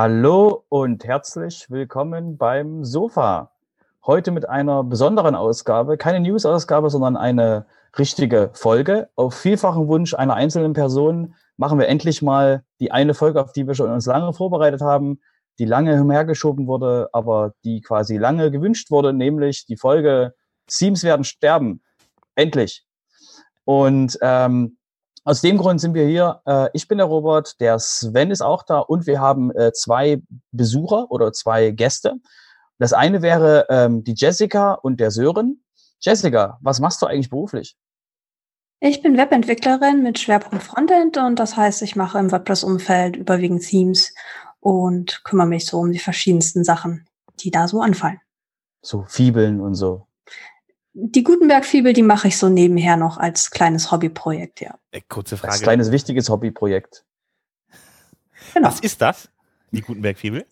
Hallo und herzlich willkommen beim Sofa. Heute mit einer besonderen Ausgabe, keine News-Ausgabe, sondern eine richtige Folge. Auf vielfachen Wunsch einer einzelnen Person machen wir endlich mal die eine Folge, auf die wir schon uns lange vorbereitet haben, die lange umhergeschoben wurde, aber die quasi lange gewünscht wurde, nämlich die Folge Teams werden sterben. Endlich. Und ähm, aus dem Grund sind wir hier. Äh, ich bin der Robert, der Sven ist auch da und wir haben äh, zwei Besucher oder zwei Gäste. Das eine wäre ähm, die Jessica und der Sören. Jessica, was machst du eigentlich beruflich? Ich bin Webentwicklerin mit Schwerpunkt Frontend und das heißt, ich mache im WordPress-Umfeld überwiegend Themes und kümmere mich so um die verschiedensten Sachen, die da so anfallen. So Fibeln und so die Gutenberg-Fibel, die mache ich so nebenher noch als kleines Hobbyprojekt, ja. Äh, kurze Frage. Als kleines wichtiges Hobbyprojekt. Genau. Was ist das, die Gutenberg-Fibel?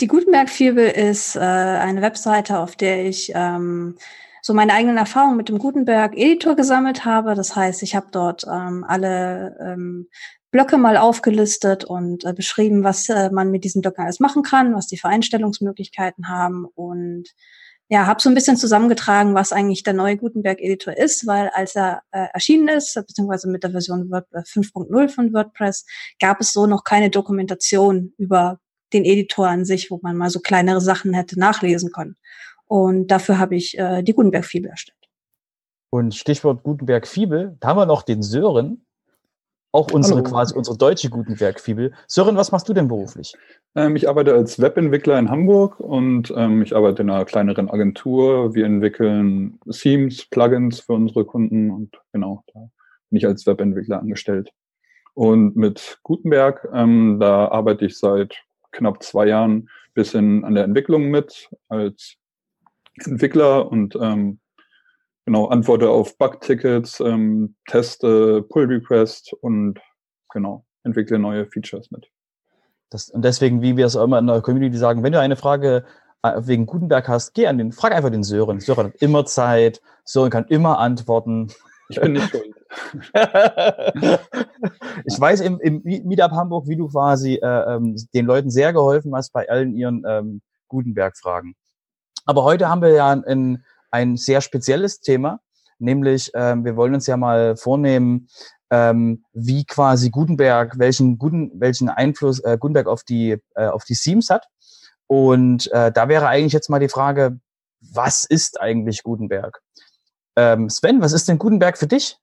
Die Gutenberg-Fibel ist äh, eine Webseite, auf der ich ähm, so meine eigenen Erfahrungen mit dem Gutenberg-Editor gesammelt habe. Das heißt, ich habe dort ähm, alle ähm, Blöcke mal aufgelistet und äh, beschrieben, was äh, man mit diesen Blöcken alles machen kann, was die Vereinstellungsmöglichkeiten haben und ja, habe so ein bisschen zusammengetragen, was eigentlich der neue Gutenberg-Editor ist, weil als er äh, erschienen ist, beziehungsweise mit der Version 5.0 von WordPress, gab es so noch keine Dokumentation über den Editor an sich, wo man mal so kleinere Sachen hätte nachlesen können. Und dafür habe ich äh, die Gutenberg-Fibel erstellt. Und Stichwort Gutenberg-Fibel, da haben wir noch den Sören, auch unsere Hallo. quasi unsere deutsche Gutenberg-Fibel. Sören, was machst du denn beruflich? Ähm, ich arbeite als Webentwickler in Hamburg und ähm, ich arbeite in einer kleineren Agentur. Wir entwickeln Themes, Plugins für unsere Kunden und genau, da bin ich als Webentwickler angestellt. Und mit Gutenberg, ähm, da arbeite ich seit knapp zwei Jahren bisschen an der Entwicklung mit als Entwickler und ähm, genau, antworte auf Bug-Tickets, ähm, teste Pull-Request und genau, entwickle neue Features mit. Das, und deswegen, wie wir es immer in der Community sagen, wenn du eine Frage äh, wegen Gutenberg hast, geh an den, frag einfach den Sören. Sören hat immer Zeit, Sören kann immer antworten. Ich bin nicht schuld. ich weiß im, im Meetup Hamburg, wie du quasi äh, ähm, den Leuten sehr geholfen hast bei allen ihren ähm, Gutenberg-Fragen. Aber heute haben wir ja ein, ein sehr spezielles Thema, nämlich ähm, wir wollen uns ja mal vornehmen, ähm, wie quasi Gutenberg, welchen, guten, welchen Einfluss äh, Gutenberg auf die, äh, auf die Themes hat. Und äh, da wäre eigentlich jetzt mal die Frage, was ist eigentlich Gutenberg? Ähm, Sven, was ist denn Gutenberg für dich?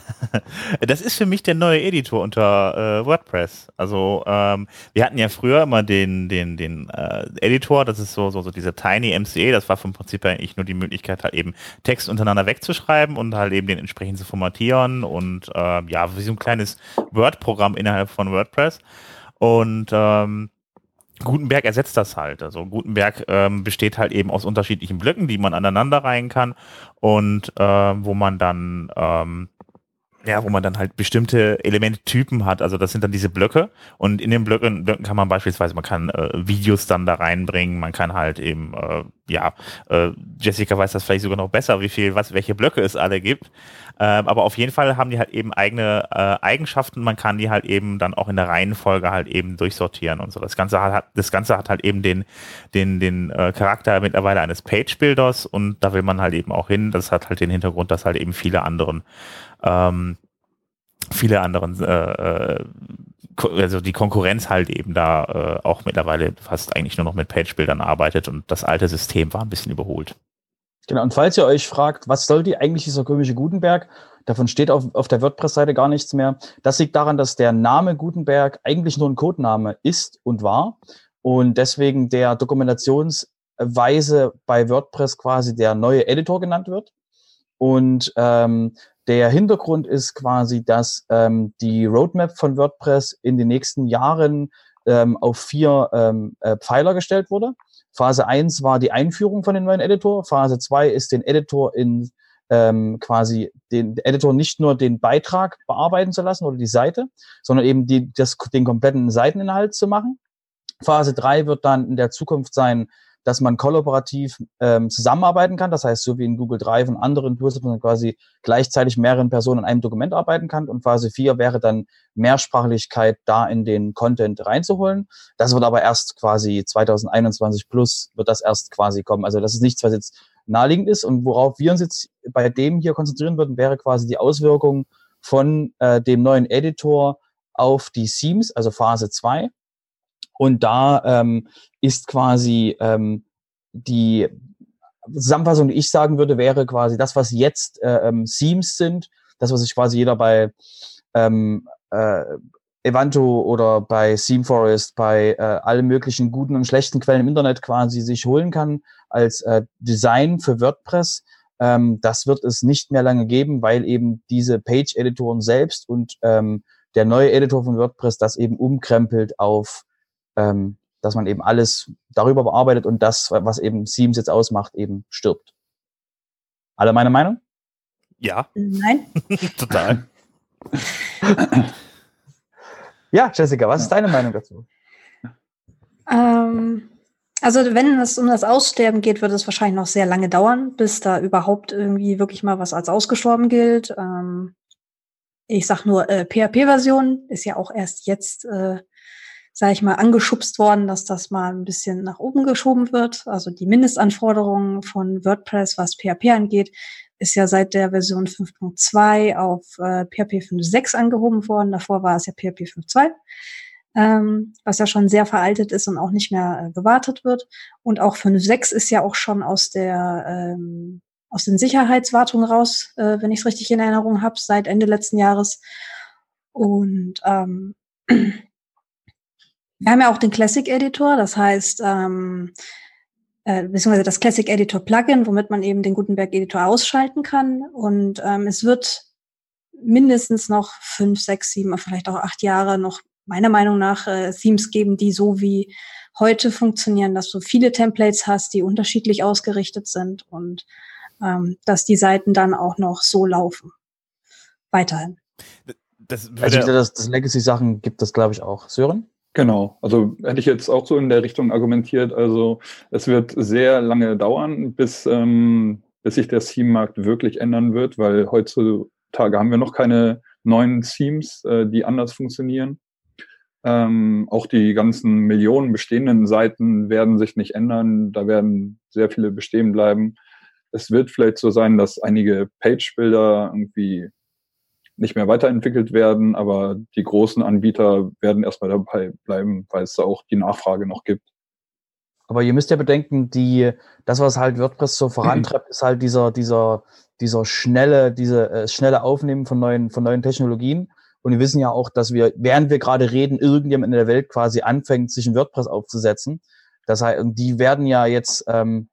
das ist für mich der neue Editor unter äh, WordPress. Also ähm, wir hatten ja früher immer den, den, den äh, Editor, das ist so, so, so diese Tiny MCA, das war vom Prinzip eigentlich nur die Möglichkeit, halt eben Text untereinander wegzuschreiben und halt eben den entsprechend zu formatieren und äh, ja, wie so ein kleines Word-Programm innerhalb von WordPress. Und ähm, Gutenberg ersetzt das halt. Also Gutenberg ähm, besteht halt eben aus unterschiedlichen Blöcken, die man aneinander reihen kann und äh, wo man dann ähm, ja, wo man dann halt bestimmte Elementtypen hat. Also das sind dann diese Blöcke und in den Blöcken, Blöcken kann man beispielsweise, man kann äh, Videos dann da reinbringen, man kann halt eben, äh, ja, äh, Jessica weiß das vielleicht sogar noch besser, wie viel, was, welche Blöcke es alle gibt. Ähm, aber auf jeden Fall haben die halt eben eigene äh, Eigenschaften. Man kann die halt eben dann auch in der Reihenfolge halt eben durchsortieren und so. Das Ganze hat, das Ganze hat halt eben den, den, den äh, Charakter mittlerweile eines Page-Builders und da will man halt eben auch hin. Das hat halt den Hintergrund, dass halt eben viele anderen ähm, viele anderen, äh, äh also die Konkurrenz halt eben da äh, auch mittlerweile fast eigentlich nur noch mit Page-Bildern arbeitet und das alte System war ein bisschen überholt. Genau, und falls ihr euch fragt, was soll die eigentlich dieser komische Gutenberg? Davon steht auf, auf der WordPress-Seite gar nichts mehr. Das liegt daran, dass der Name Gutenberg eigentlich nur ein Codename ist und war und deswegen der Dokumentationsweise bei WordPress quasi der neue Editor genannt wird. Und ähm, der Hintergrund ist quasi, dass ähm, die Roadmap von WordPress in den nächsten Jahren ähm, auf vier ähm, äh, Pfeiler gestellt wurde. Phase eins war die Einführung von dem neuen Editor. Phase zwei ist den Editor in ähm, quasi den Editor nicht nur den Beitrag bearbeiten zu lassen oder die Seite, sondern eben die, das, den kompletten Seiteninhalt zu machen. Phase drei wird dann in der Zukunft sein, dass man kollaborativ ähm, zusammenarbeiten kann. Das heißt, so wie in Google Drive und anderen Tools, dass man quasi gleichzeitig mehreren Personen in einem Dokument arbeiten kann. Und Phase 4 wäre dann Mehrsprachlichkeit da in den Content reinzuholen. Das wird aber erst quasi 2021 plus wird das erst quasi kommen. Also das ist nichts, was jetzt naheliegend ist. Und worauf wir uns jetzt bei dem hier konzentrieren würden, wäre quasi die Auswirkung von äh, dem neuen Editor auf die Themes, also Phase 2. Und da ähm, ist quasi ähm, die Zusammenfassung, die ich sagen würde, wäre quasi das, was jetzt äh, ähm, Themes sind, das, was sich quasi jeder bei ähm, äh, Evanto oder bei ThemeForest, bei äh, allen möglichen guten und schlechten Quellen im Internet quasi sich holen kann als äh, Design für WordPress. Ähm, das wird es nicht mehr lange geben, weil eben diese Page-Editoren selbst und ähm, der neue Editor von WordPress das eben umkrempelt auf, ähm, dass man eben alles darüber bearbeitet und das, was eben Themes jetzt ausmacht, eben stirbt. Alle meine Meinung? Ja. Nein. Total. ja, Jessica, was ist deine Meinung dazu? Ähm, also wenn es um das Aussterben geht, wird es wahrscheinlich noch sehr lange dauern, bis da überhaupt irgendwie wirklich mal was als ausgestorben gilt. Ähm, ich sag nur, äh, PHP-Version ist ja auch erst jetzt, äh, sage ich mal, angeschubst worden, dass das mal ein bisschen nach oben geschoben wird. Also die Mindestanforderungen von WordPress, was PHP angeht, ist ja seit der Version 5.2 auf äh, PHP 5.6 angehoben worden. Davor war es ja PHP 5.2 ähm, was ja schon sehr veraltet ist und auch nicht mehr äh, gewartet wird. Und auch 5.6 ist ja auch schon aus der ähm, aus den Sicherheitswartungen raus, äh, wenn ich es richtig in Erinnerung habe, seit Ende letzten Jahres. Und ähm, wir haben ja auch den Classic Editor, das heißt, ähm, äh, beziehungsweise das Classic Editor Plugin, womit man eben den Gutenberg Editor ausschalten kann. Und ähm, es wird mindestens noch fünf, sechs, sieben, vielleicht auch acht Jahre noch meiner Meinung nach äh, Themes geben, die so wie heute funktionieren, dass du viele Templates hast, die unterschiedlich ausgerichtet sind und ähm, dass die Seiten dann auch noch so laufen. Weiterhin. Das, also das, das Legacy-Sachen gibt es, glaube ich, auch. Sören? Genau, also hätte ich jetzt auch so in der Richtung argumentiert. Also es wird sehr lange dauern, bis, ähm, bis sich der Theme-Markt wirklich ändern wird, weil heutzutage haben wir noch keine neuen Themes, äh, die anders funktionieren. Ähm, auch die ganzen Millionen bestehenden Seiten werden sich nicht ändern. Da werden sehr viele bestehen bleiben. Es wird vielleicht so sein, dass einige Page-Bilder irgendwie nicht mehr weiterentwickelt werden, aber die großen Anbieter werden erstmal dabei bleiben, weil es da auch die Nachfrage noch gibt. Aber ihr müsst ja bedenken, die, das, was halt WordPress so vorantreibt, ist halt dieser, dieser, dieser schnelle, diese äh, schnelle Aufnehmen von neuen, von neuen Technologien. Und wir wissen ja auch, dass wir, während wir gerade reden, irgendjemand in der Welt quasi anfängt, sich ein WordPress aufzusetzen. Das heißt, die werden ja jetzt ähm,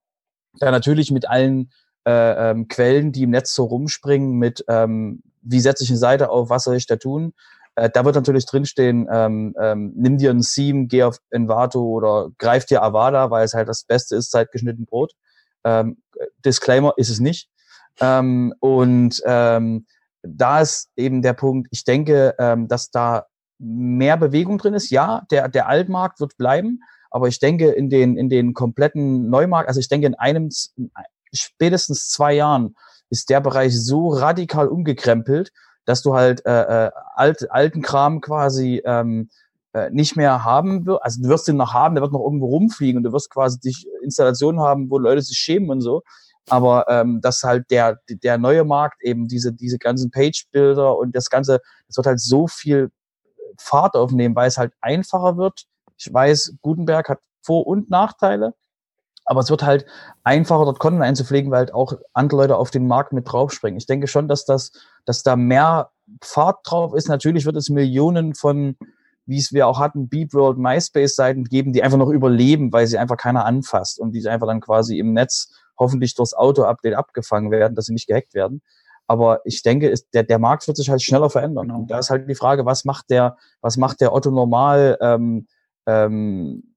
ja natürlich mit allen äh, ähm, Quellen, die im Netz so rumspringen, mit ähm, wie setze ich eine Seite auf, was soll ich da tun? Äh, da wird natürlich drinstehen, ähm, ähm, nimm dir ein Theme, geh auf Envato oder greif dir Avada, weil es halt das Beste ist, zeitgeschnitten Brot. Ähm, Disclaimer ist es nicht. Ähm, und ähm, da ist eben der Punkt, ich denke, ähm, dass da mehr Bewegung drin ist. Ja, der, der Altmarkt wird bleiben, aber ich denke, in den, in den kompletten Neumarkt, also ich denke, in einem, spätestens zwei Jahren ist der Bereich so radikal umgekrempelt, dass du halt äh, äh, alt, alten Kram quasi ähm, äh, nicht mehr haben wirst. Also du wirst den noch haben, der wird noch irgendwo rumfliegen und du wirst quasi dich Installationen haben, wo Leute sich schämen und so aber ähm, dass halt der, der neue Markt eben diese, diese ganzen Page-Bilder und das Ganze, das wird halt so viel Fahrt aufnehmen, weil es halt einfacher wird. Ich weiß, Gutenberg hat Vor- und Nachteile, aber es wird halt einfacher, dort Content einzupflegen, weil halt auch andere Leute auf den Markt mit draufspringen. Ich denke schon, dass das, dass da mehr Fahrt drauf ist. Natürlich wird es Millionen von, wie es wir auch hatten, Beat World, MySpace-Seiten geben, die einfach noch überleben, weil sie einfach keiner anfasst und die einfach dann quasi im Netz hoffentlich durchs Auto-Update abgefangen werden, dass sie nicht gehackt werden. Aber ich denke, ist, der, der Markt wird sich halt schneller verändern. Genau. Und da ist halt die Frage, was macht der, was macht der Otto normal ähm, ähm,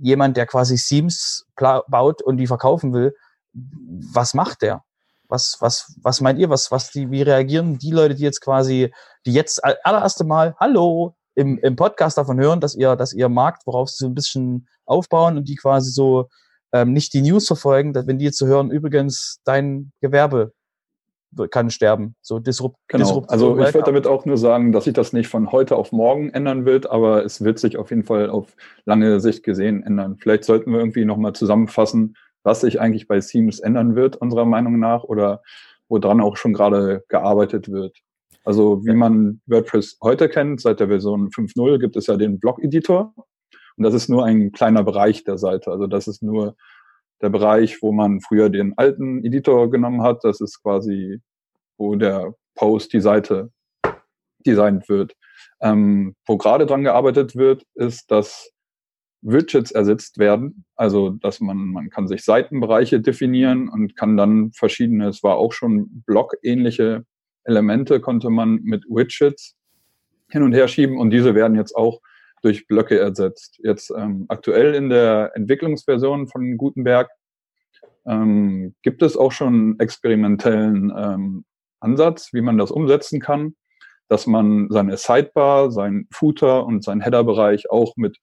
jemand, der quasi Themes baut und die verkaufen will, was macht der? Was, was, was meint ihr? Was, was die, wie reagieren die Leute, die jetzt quasi, die jetzt allererste Mal, hallo, im, im Podcast davon hören, dass ihr, dass ihr Markt, worauf sie so ein bisschen aufbauen und die quasi so ähm, nicht die News verfolgen, wenn die jetzt zu so hören, übrigens dein Gewerbe kann sterben. So disrupt, genau. Disrupt also ich würde damit auch nur sagen, dass sich das nicht von heute auf morgen ändern wird, aber es wird sich auf jeden Fall auf lange Sicht gesehen ändern. Vielleicht sollten wir irgendwie nochmal zusammenfassen, was sich eigentlich bei Seams ändern wird, unserer Meinung nach, oder woran auch schon gerade gearbeitet wird. Also wie man WordPress heute kennt, seit der Version 5.0 gibt es ja den Blog-Editor. Und das ist nur ein kleiner Bereich der Seite. Also das ist nur der Bereich, wo man früher den alten Editor genommen hat. Das ist quasi, wo der Post, die Seite designt wird. Ähm, wo gerade dran gearbeitet wird, ist, dass Widgets ersetzt werden. Also, dass man, man kann sich Seitenbereiche definieren und kann dann verschiedene, es war auch schon Blog-ähnliche Elemente, konnte man mit Widgets hin und her schieben und diese werden jetzt auch durch Blöcke ersetzt. Jetzt ähm, aktuell in der Entwicklungsversion von Gutenberg ähm, gibt es auch schon experimentellen ähm, Ansatz, wie man das umsetzen kann, dass man seine Sidebar, sein Footer und sein Header-Bereich auch mit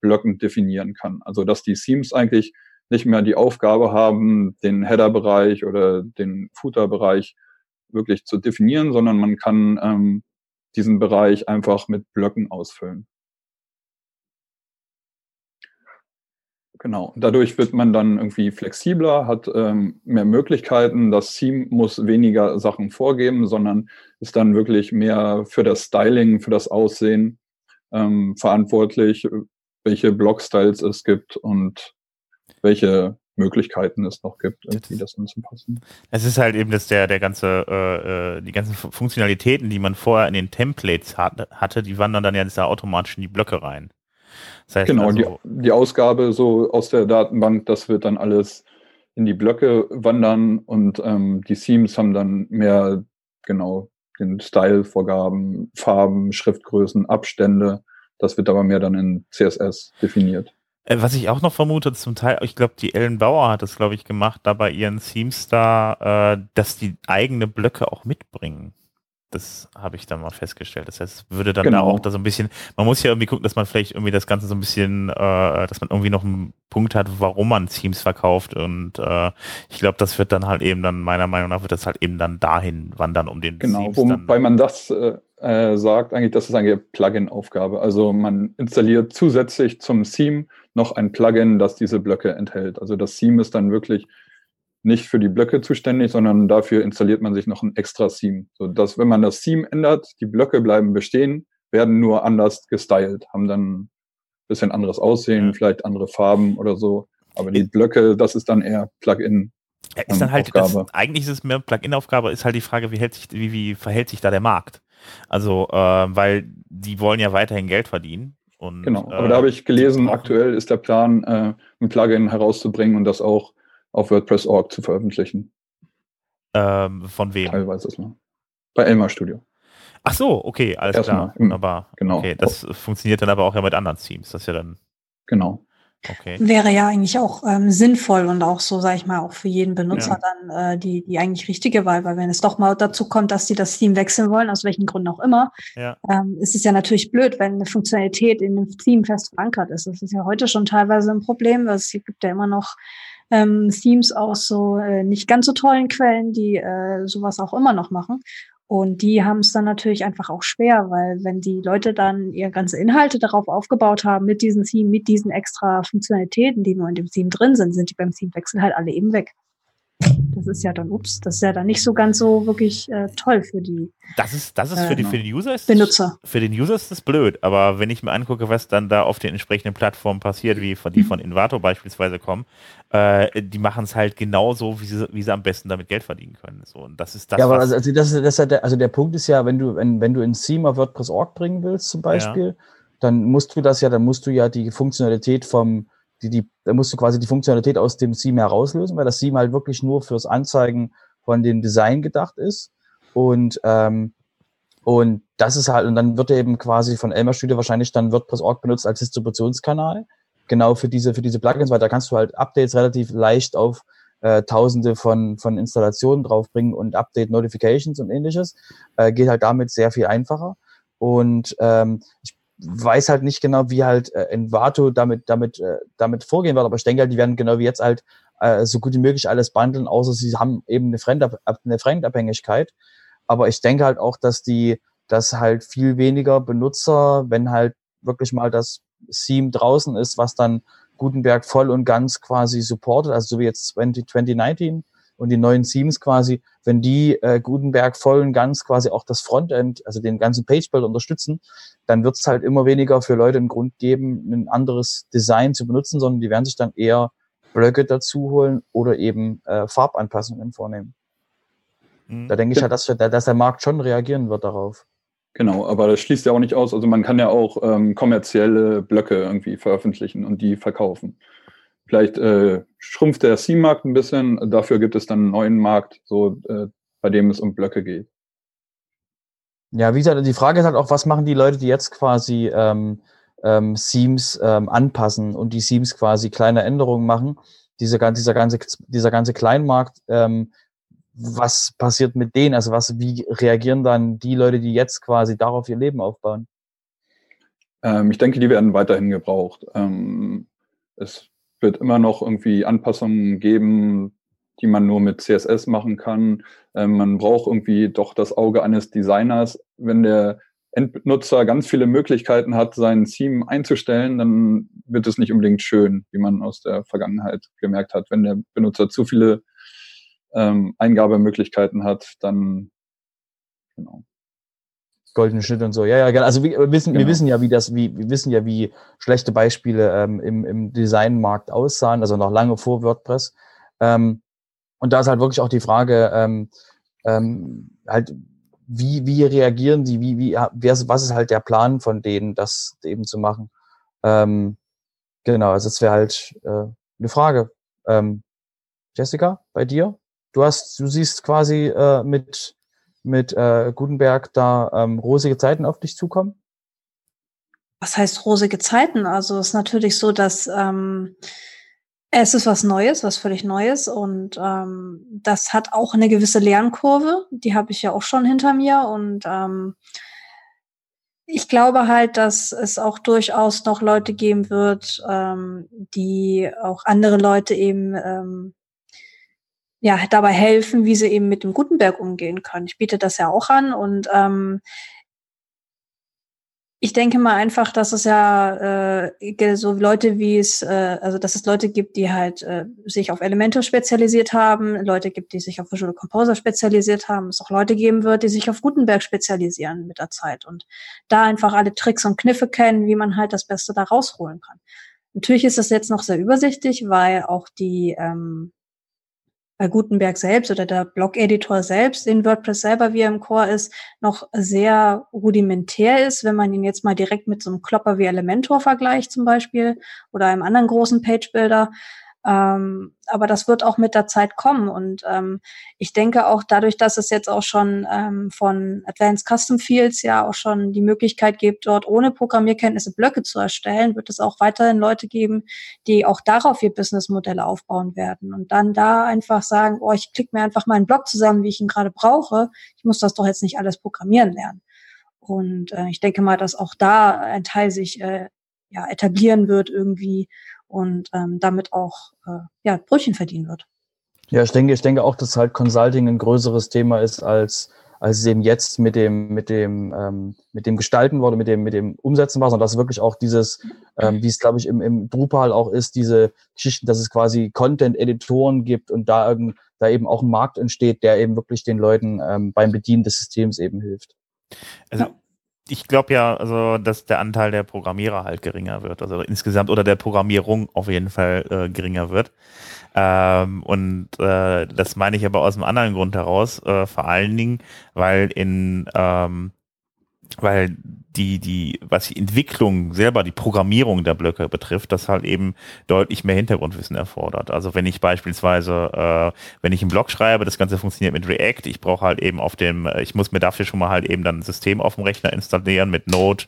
Blöcken definieren kann. Also dass die Themes eigentlich nicht mehr die Aufgabe haben, den Header-Bereich oder den Footer-Bereich wirklich zu definieren, sondern man kann ähm, diesen Bereich einfach mit Blöcken ausfüllen. Genau. Dadurch wird man dann irgendwie flexibler, hat ähm, mehr Möglichkeiten. Das Team muss weniger Sachen vorgeben, sondern ist dann wirklich mehr für das Styling, für das Aussehen ähm, verantwortlich, welche Blockstyles es gibt und welche Möglichkeiten es noch gibt, irgendwie das anzupassen. Es ist halt eben, dass der, der ganze, äh, äh die ganzen Funktionalitäten, die man vorher in den Templates hat, hatte, die wandern dann ja automatisch in die Blöcke rein. Das heißt genau, also, die, die Ausgabe so aus der Datenbank, das wird dann alles in die Blöcke wandern und ähm, die Themes haben dann mehr genau den Style-Vorgaben, Farben, Schriftgrößen, Abstände. Das wird aber mehr dann in CSS definiert. Äh, was ich auch noch vermute, zum Teil, ich glaube, die Ellen Bauer hat das, glaube ich, gemacht, da bei ihren Themes da, äh, dass die eigene Blöcke auch mitbringen. Das habe ich dann mal festgestellt. Das heißt, würde dann genau. da auch da so ein bisschen, man muss ja irgendwie gucken, dass man vielleicht irgendwie das Ganze so ein bisschen, äh, dass man irgendwie noch einen Punkt hat, warum man Teams verkauft. Und äh, ich glaube, das wird dann halt eben dann, meiner Meinung nach, wird das halt eben dann dahin wandern, um den Genau, wobei man das äh, äh, sagt, eigentlich, das ist eine Plugin-Aufgabe. Also man installiert zusätzlich zum Theme noch ein Plugin, das diese Blöcke enthält. Also das Theme ist dann wirklich nicht für die Blöcke zuständig, sondern dafür installiert man sich noch ein extra Theme. So dass, wenn man das Theme ändert, die Blöcke bleiben bestehen, werden nur anders gestylt, haben dann ein bisschen anderes Aussehen, vielleicht andere Farben oder so. Aber die Blöcke, das ist dann eher Plugin. Ja, ist dann halt, das, eigentlich ist es mehr Plugin-Aufgabe, ist halt die Frage, wie, hält sich, wie, wie verhält sich da der Markt? Also, äh, weil die wollen ja weiterhin Geld verdienen. Und, genau, aber äh, da habe ich gelesen, aktuell ist der Plan, äh, ein Plugin herauszubringen und das auch auf WordPress.org zu veröffentlichen. Ähm, von wem? Teilweise ist noch. Bei Elmar Studio. Ach so, okay, alles Erstmal, klar. Wunderbar. Genau. Okay, das funktioniert dann aber auch ja mit anderen Teams. Das ist ja dann. Genau. Okay. Wäre ja eigentlich auch ähm, sinnvoll und auch so, sage ich mal, auch für jeden Benutzer ja. dann äh, die, die eigentlich richtige Wahl, weil wenn es doch mal dazu kommt, dass die das Team wechseln wollen, aus welchen Gründen auch immer, ja. ähm, ist es ja natürlich blöd, wenn eine Funktionalität in dem Team fest verankert ist. Das ist ja heute schon teilweise ein Problem, weil es gibt ja immer noch ähm, Themes aus so äh, nicht ganz so tollen Quellen, die äh, sowas auch immer noch machen. Und die haben es dann natürlich einfach auch schwer, weil wenn die Leute dann ihre ganze Inhalte darauf aufgebaut haben, mit diesem Theme, mit diesen extra Funktionalitäten, die nur in dem Theme drin sind, sind die beim Themewechsel halt alle eben weg. Das ist ja dann, ups, das ist ja dann nicht so ganz so wirklich äh, toll für die. Das ist, das ist für, die, äh, für den User ist Benutzer. Für den User ist das blöd, aber wenn ich mir angucke, was dann da auf den entsprechenden Plattformen passiert, wie von die mhm. von Invato beispielsweise kommen, äh, die machen es halt genauso, wie sie, wie sie am besten damit Geld verdienen können. So, und das ist das. Ja, aber also, also, das, das der, also der Punkt ist ja, wenn du, wenn, wenn du Theme auf WordPress.org bringen willst, zum Beispiel, ja. dann musst du das ja, dann musst du ja die Funktionalität vom die, die, da musst du quasi die Funktionalität aus dem Seam herauslösen, weil das Seam halt wirklich nur fürs Anzeigen von dem Design gedacht ist. Und, ähm, und das ist halt, und dann wird eben quasi von Elmer Studio wahrscheinlich dann WordPress.org benutzt als Distributionskanal. Genau für diese, für diese Plugins, weil da kannst du halt Updates relativ leicht auf äh, tausende von, von Installationen draufbringen und Update Notifications und ähnliches. Äh, geht halt damit sehr viel einfacher. Und ähm, ich weiß halt nicht genau, wie halt äh, Envato damit, damit, äh, damit vorgehen wird, aber ich denke halt, die werden genau wie jetzt halt äh, so gut wie möglich alles bundeln, außer sie haben eben eine Fremdabhängigkeit. Aber ich denke halt auch, dass die, dass halt viel weniger Benutzer, wenn halt wirklich mal das Theme draußen ist, was dann Gutenberg voll und ganz quasi supportet, also so wie jetzt 20, 2019 und die neuen Themes quasi, wenn die äh, Gutenberg voll und ganz quasi auch das Frontend, also den ganzen Pagebuild unterstützen, dann wird es halt immer weniger für Leute einen Grund geben, ein anderes Design zu benutzen, sondern die werden sich dann eher Blöcke dazu holen oder eben äh, Farbanpassungen vornehmen. Mhm. Da denke ich ja, dass, dass der Markt schon reagieren wird darauf. Genau, aber das schließt ja auch nicht aus. Also man kann ja auch ähm, kommerzielle Blöcke irgendwie veröffentlichen und die verkaufen. Vielleicht äh, schrumpft der C-Markt ein bisschen, dafür gibt es dann einen neuen Markt, so äh, bei dem es um Blöcke geht. Ja, wie gesagt, die Frage ist halt auch, was machen die Leute, die jetzt quasi ähm, ähm, Themes ähm, anpassen und die Themes quasi kleine Änderungen machen. Dieser, dieser ganze, dieser ganze Kleinmarkt, ähm, was passiert mit denen? Also was, wie reagieren dann die Leute, die jetzt quasi darauf ihr Leben aufbauen? Ähm, ich denke, die werden weiterhin gebraucht. Ähm, es wird immer noch irgendwie Anpassungen geben, die man nur mit CSS machen kann. Ähm, man braucht irgendwie doch das Auge eines Designers. Wenn der Endnutzer ganz viele Möglichkeiten hat, sein Theme einzustellen, dann wird es nicht unbedingt schön, wie man aus der Vergangenheit gemerkt hat. Wenn der Benutzer zu viele ähm, Eingabemöglichkeiten hat, dann genau. Goldene Schnitt und so. Ja, ja. Also wir wissen, genau. wir wissen ja, wie das, wie, wir wissen ja, wie schlechte Beispiele ähm, im, im Designmarkt aussahen, also noch lange vor WordPress. Ähm, und da ist halt wirklich auch die Frage, ähm, ähm, halt, wie, wie reagieren die, wie, wie, wer, was ist halt der Plan von denen, das eben zu machen? Ähm, genau, also das wäre halt äh, eine Frage. Ähm, Jessica, bei dir? Du hast, du siehst quasi äh, mit, mit äh, Gutenberg da ähm, rosige Zeiten auf dich zukommen? Was heißt rosige Zeiten? Also es ist natürlich so, dass ähm, es ist was Neues, was völlig Neues und ähm, das hat auch eine gewisse Lernkurve. Die habe ich ja auch schon hinter mir und ähm, ich glaube halt, dass es auch durchaus noch Leute geben wird, ähm, die auch andere Leute eben ähm, ja dabei helfen, wie sie eben mit dem Gutenberg umgehen können. Ich biete das ja auch an und ähm, ich denke mal einfach, dass es ja äh, so Leute wie es, äh, also dass es Leute gibt, die halt äh, sich auf Elementor spezialisiert haben, Leute gibt, die sich auf Visual Composer spezialisiert haben, es auch Leute geben wird, die sich auf Gutenberg spezialisieren mit der Zeit und da einfach alle Tricks und Kniffe kennen, wie man halt das Beste da rausholen kann. Natürlich ist das jetzt noch sehr übersichtlich, weil auch die ähm, bei Gutenberg selbst oder der Blog-Editor selbst in WordPress selber, wie er im Core ist, noch sehr rudimentär ist, wenn man ihn jetzt mal direkt mit so einem Klopper wie Elementor vergleicht zum Beispiel oder einem anderen großen Page-Builder. Ähm, aber das wird auch mit der Zeit kommen. Und ähm, ich denke auch dadurch, dass es jetzt auch schon ähm, von Advanced Custom Fields ja auch schon die Möglichkeit gibt, dort ohne Programmierkenntnisse Blöcke zu erstellen, wird es auch weiterhin Leute geben, die auch darauf ihr Businessmodell aufbauen werden und dann da einfach sagen, oh, ich klicke mir einfach meinen Blog zusammen, wie ich ihn gerade brauche. Ich muss das doch jetzt nicht alles programmieren lernen. Und äh, ich denke mal, dass auch da ein Teil sich äh, ja, etablieren wird irgendwie und ähm, damit auch äh, ja, Brötchen verdienen wird. Ja, ich denke, ich denke auch, dass halt Consulting ein größeres Thema ist als als es eben jetzt mit dem mit dem ähm, mit dem Gestalten wurde, mit dem mit dem Umsetzen war, sondern dass wirklich auch dieses, ähm, wie es glaube ich im, im Drupal auch ist, diese Geschichten, dass es quasi Content-Editoren gibt und da irgend, da eben auch ein Markt entsteht, der eben wirklich den Leuten ähm, beim Bedienen des Systems eben hilft. Also ich glaube ja, also, dass der Anteil der Programmierer halt geringer wird, also insgesamt oder der Programmierung auf jeden Fall äh, geringer wird. Ähm, und äh, das meine ich aber aus einem anderen Grund heraus, äh, vor allen Dingen, weil in ähm, weil die, die, was die Entwicklung selber, die Programmierung der Blöcke betrifft, das halt eben deutlich mehr Hintergrundwissen erfordert. Also wenn ich beispielsweise, äh, wenn ich einen Blog schreibe, das Ganze funktioniert mit React, ich brauche halt eben auf dem, ich muss mir dafür schon mal halt eben dann ein System auf dem Rechner installieren mit Node,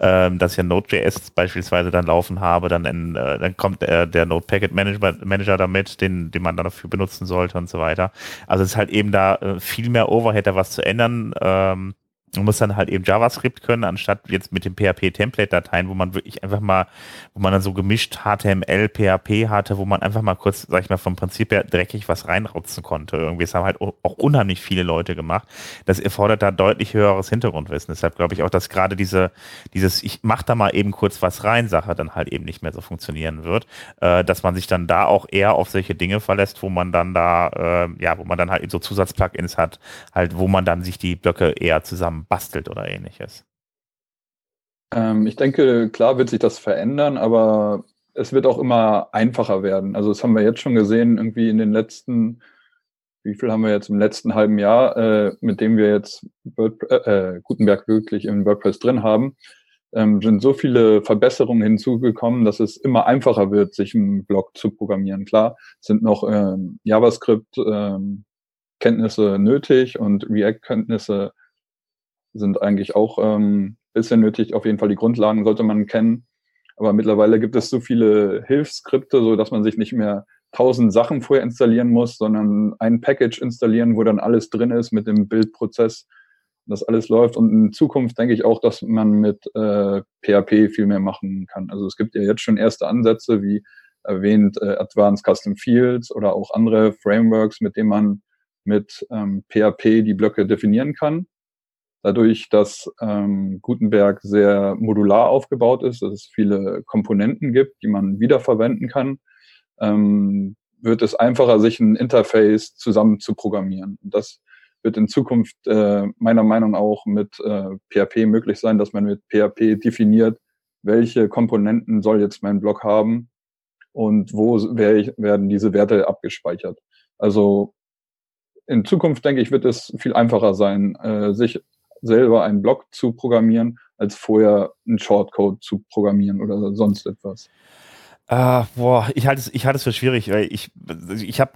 ähm, dass ich ja Node.js beispielsweise dann laufen habe, dann, in, äh, dann kommt äh, der Node Packet Manager, Manager damit, den, den man dann dafür benutzen sollte und so weiter. Also es ist halt eben da äh, viel mehr Overhead, da was zu ändern. Ähm, Man muss dann halt eben JavaScript können, anstatt jetzt mit den PHP-Template-Dateien, wo man wirklich einfach mal, wo man dann so gemischt HTML, PHP hatte, wo man einfach mal kurz, sag ich mal, vom Prinzip her dreckig was reinrotzen konnte. Irgendwie, das haben halt auch unheimlich viele Leute gemacht. Das erfordert da deutlich höheres Hintergrundwissen. Deshalb glaube ich auch, dass gerade diese, dieses, ich mach da mal eben kurz was rein, Sache dann halt eben nicht mehr so funktionieren wird, äh, dass man sich dann da auch eher auf solche Dinge verlässt, wo man dann da, äh, ja, wo man dann halt so Zusatzplugins hat, halt, wo man dann sich die Blöcke eher zusammen bastelt oder ähnliches? Ähm, ich denke, klar wird sich das verändern, aber es wird auch immer einfacher werden. Also das haben wir jetzt schon gesehen, irgendwie in den letzten, wie viel haben wir jetzt im letzten halben Jahr, äh, mit dem wir jetzt Word, äh, äh, Gutenberg wirklich im WordPress drin haben, ähm, sind so viele Verbesserungen hinzugekommen, dass es immer einfacher wird, sich einen Blog zu programmieren. Klar, sind noch ähm, JavaScript ähm, nötig und React-Kenntnisse sind eigentlich auch ähm, bisschen nötig. Auf jeden Fall die Grundlagen sollte man kennen. Aber mittlerweile gibt es so viele Hilfsskripte, so dass man sich nicht mehr tausend Sachen vorher installieren muss, sondern ein Package installieren, wo dann alles drin ist mit dem Bildprozess, das alles läuft. Und in Zukunft denke ich auch, dass man mit äh, PHP viel mehr machen kann. Also es gibt ja jetzt schon erste Ansätze, wie erwähnt, äh, Advanced Custom Fields oder auch andere Frameworks, mit denen man mit ähm, PHP die Blöcke definieren kann dadurch, dass ähm, Gutenberg sehr modular aufgebaut ist, dass es viele Komponenten gibt, die man wiederverwenden kann, ähm, wird es einfacher, sich ein Interface zusammen zu programmieren. Das wird in Zukunft äh, meiner Meinung nach auch mit äh, PHP möglich sein, dass man mit PHP definiert, welche Komponenten soll jetzt mein Block haben und wo werden diese Werte abgespeichert. Also in Zukunft, denke ich, wird es viel einfacher sein, äh, sich selber einen Blog zu programmieren, als vorher einen Shortcode zu programmieren oder sonst etwas? Uh, boah, ich halte es, ich halte es für schwierig, weil ich, ich habe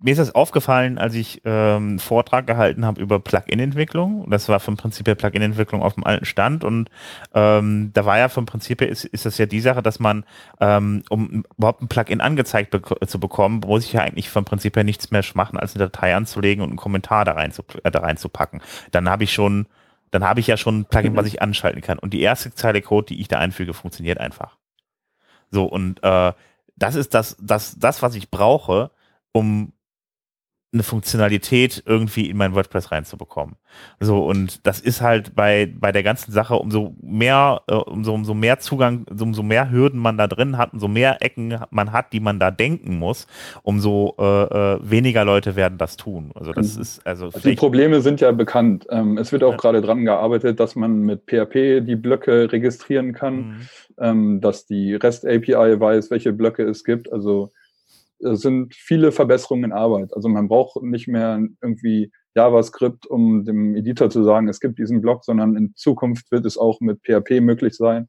mir ist das aufgefallen, als ich ähm, einen Vortrag gehalten habe über Plugin-Entwicklung. Das war vom Prinzip her Plugin-Entwicklung auf dem alten Stand. Und ähm, da war ja vom Prinzip her, ist, ist das ja die Sache, dass man, ähm, um überhaupt ein Plugin angezeigt be zu bekommen, muss ich ja eigentlich vom Prinzip her nichts mehr machen, als eine Datei anzulegen und einen Kommentar da, rein zu, äh, da reinzupacken. Dann habe ich schon dann habe ich ja schon ein Plugin, was ich anschalten kann. Und die erste Zeile Code, die ich da einfüge, funktioniert einfach. So, und äh, das ist das, das, das, was ich brauche, um eine Funktionalität irgendwie in mein WordPress reinzubekommen. So, und das ist halt bei, bei der ganzen Sache, umso mehr, äh, umso, umso mehr Zugang, umso mehr Hürden man da drin hat, umso mehr Ecken man hat, die man da denken muss, umso äh, äh, weniger Leute werden das tun. Also das mhm. ist, also. Die Probleme sind ja bekannt. Ähm, es wird auch ja. gerade dran gearbeitet, dass man mit PHP die Blöcke registrieren kann, mhm. ähm, dass die REST API weiß, welche Blöcke es gibt. Also sind viele Verbesserungen in Arbeit. Also man braucht nicht mehr irgendwie JavaScript, um dem Editor zu sagen, es gibt diesen Block, sondern in Zukunft wird es auch mit PHP möglich sein,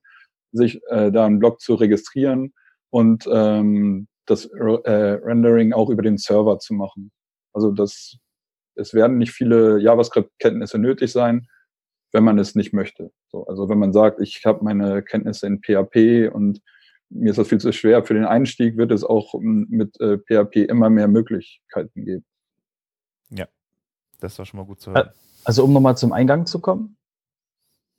sich äh, da einen Block zu registrieren und ähm, das äh, Rendering auch über den Server zu machen. Also das, es werden nicht viele JavaScript-Kenntnisse nötig sein, wenn man es nicht möchte. So, also wenn man sagt, ich habe meine Kenntnisse in PHP und mir ist das viel zu schwer. Für den Einstieg wird es auch mit äh, PHP immer mehr Möglichkeiten geben. Ja, das war schon mal gut zu hören. Also um nochmal zum Eingang zu kommen.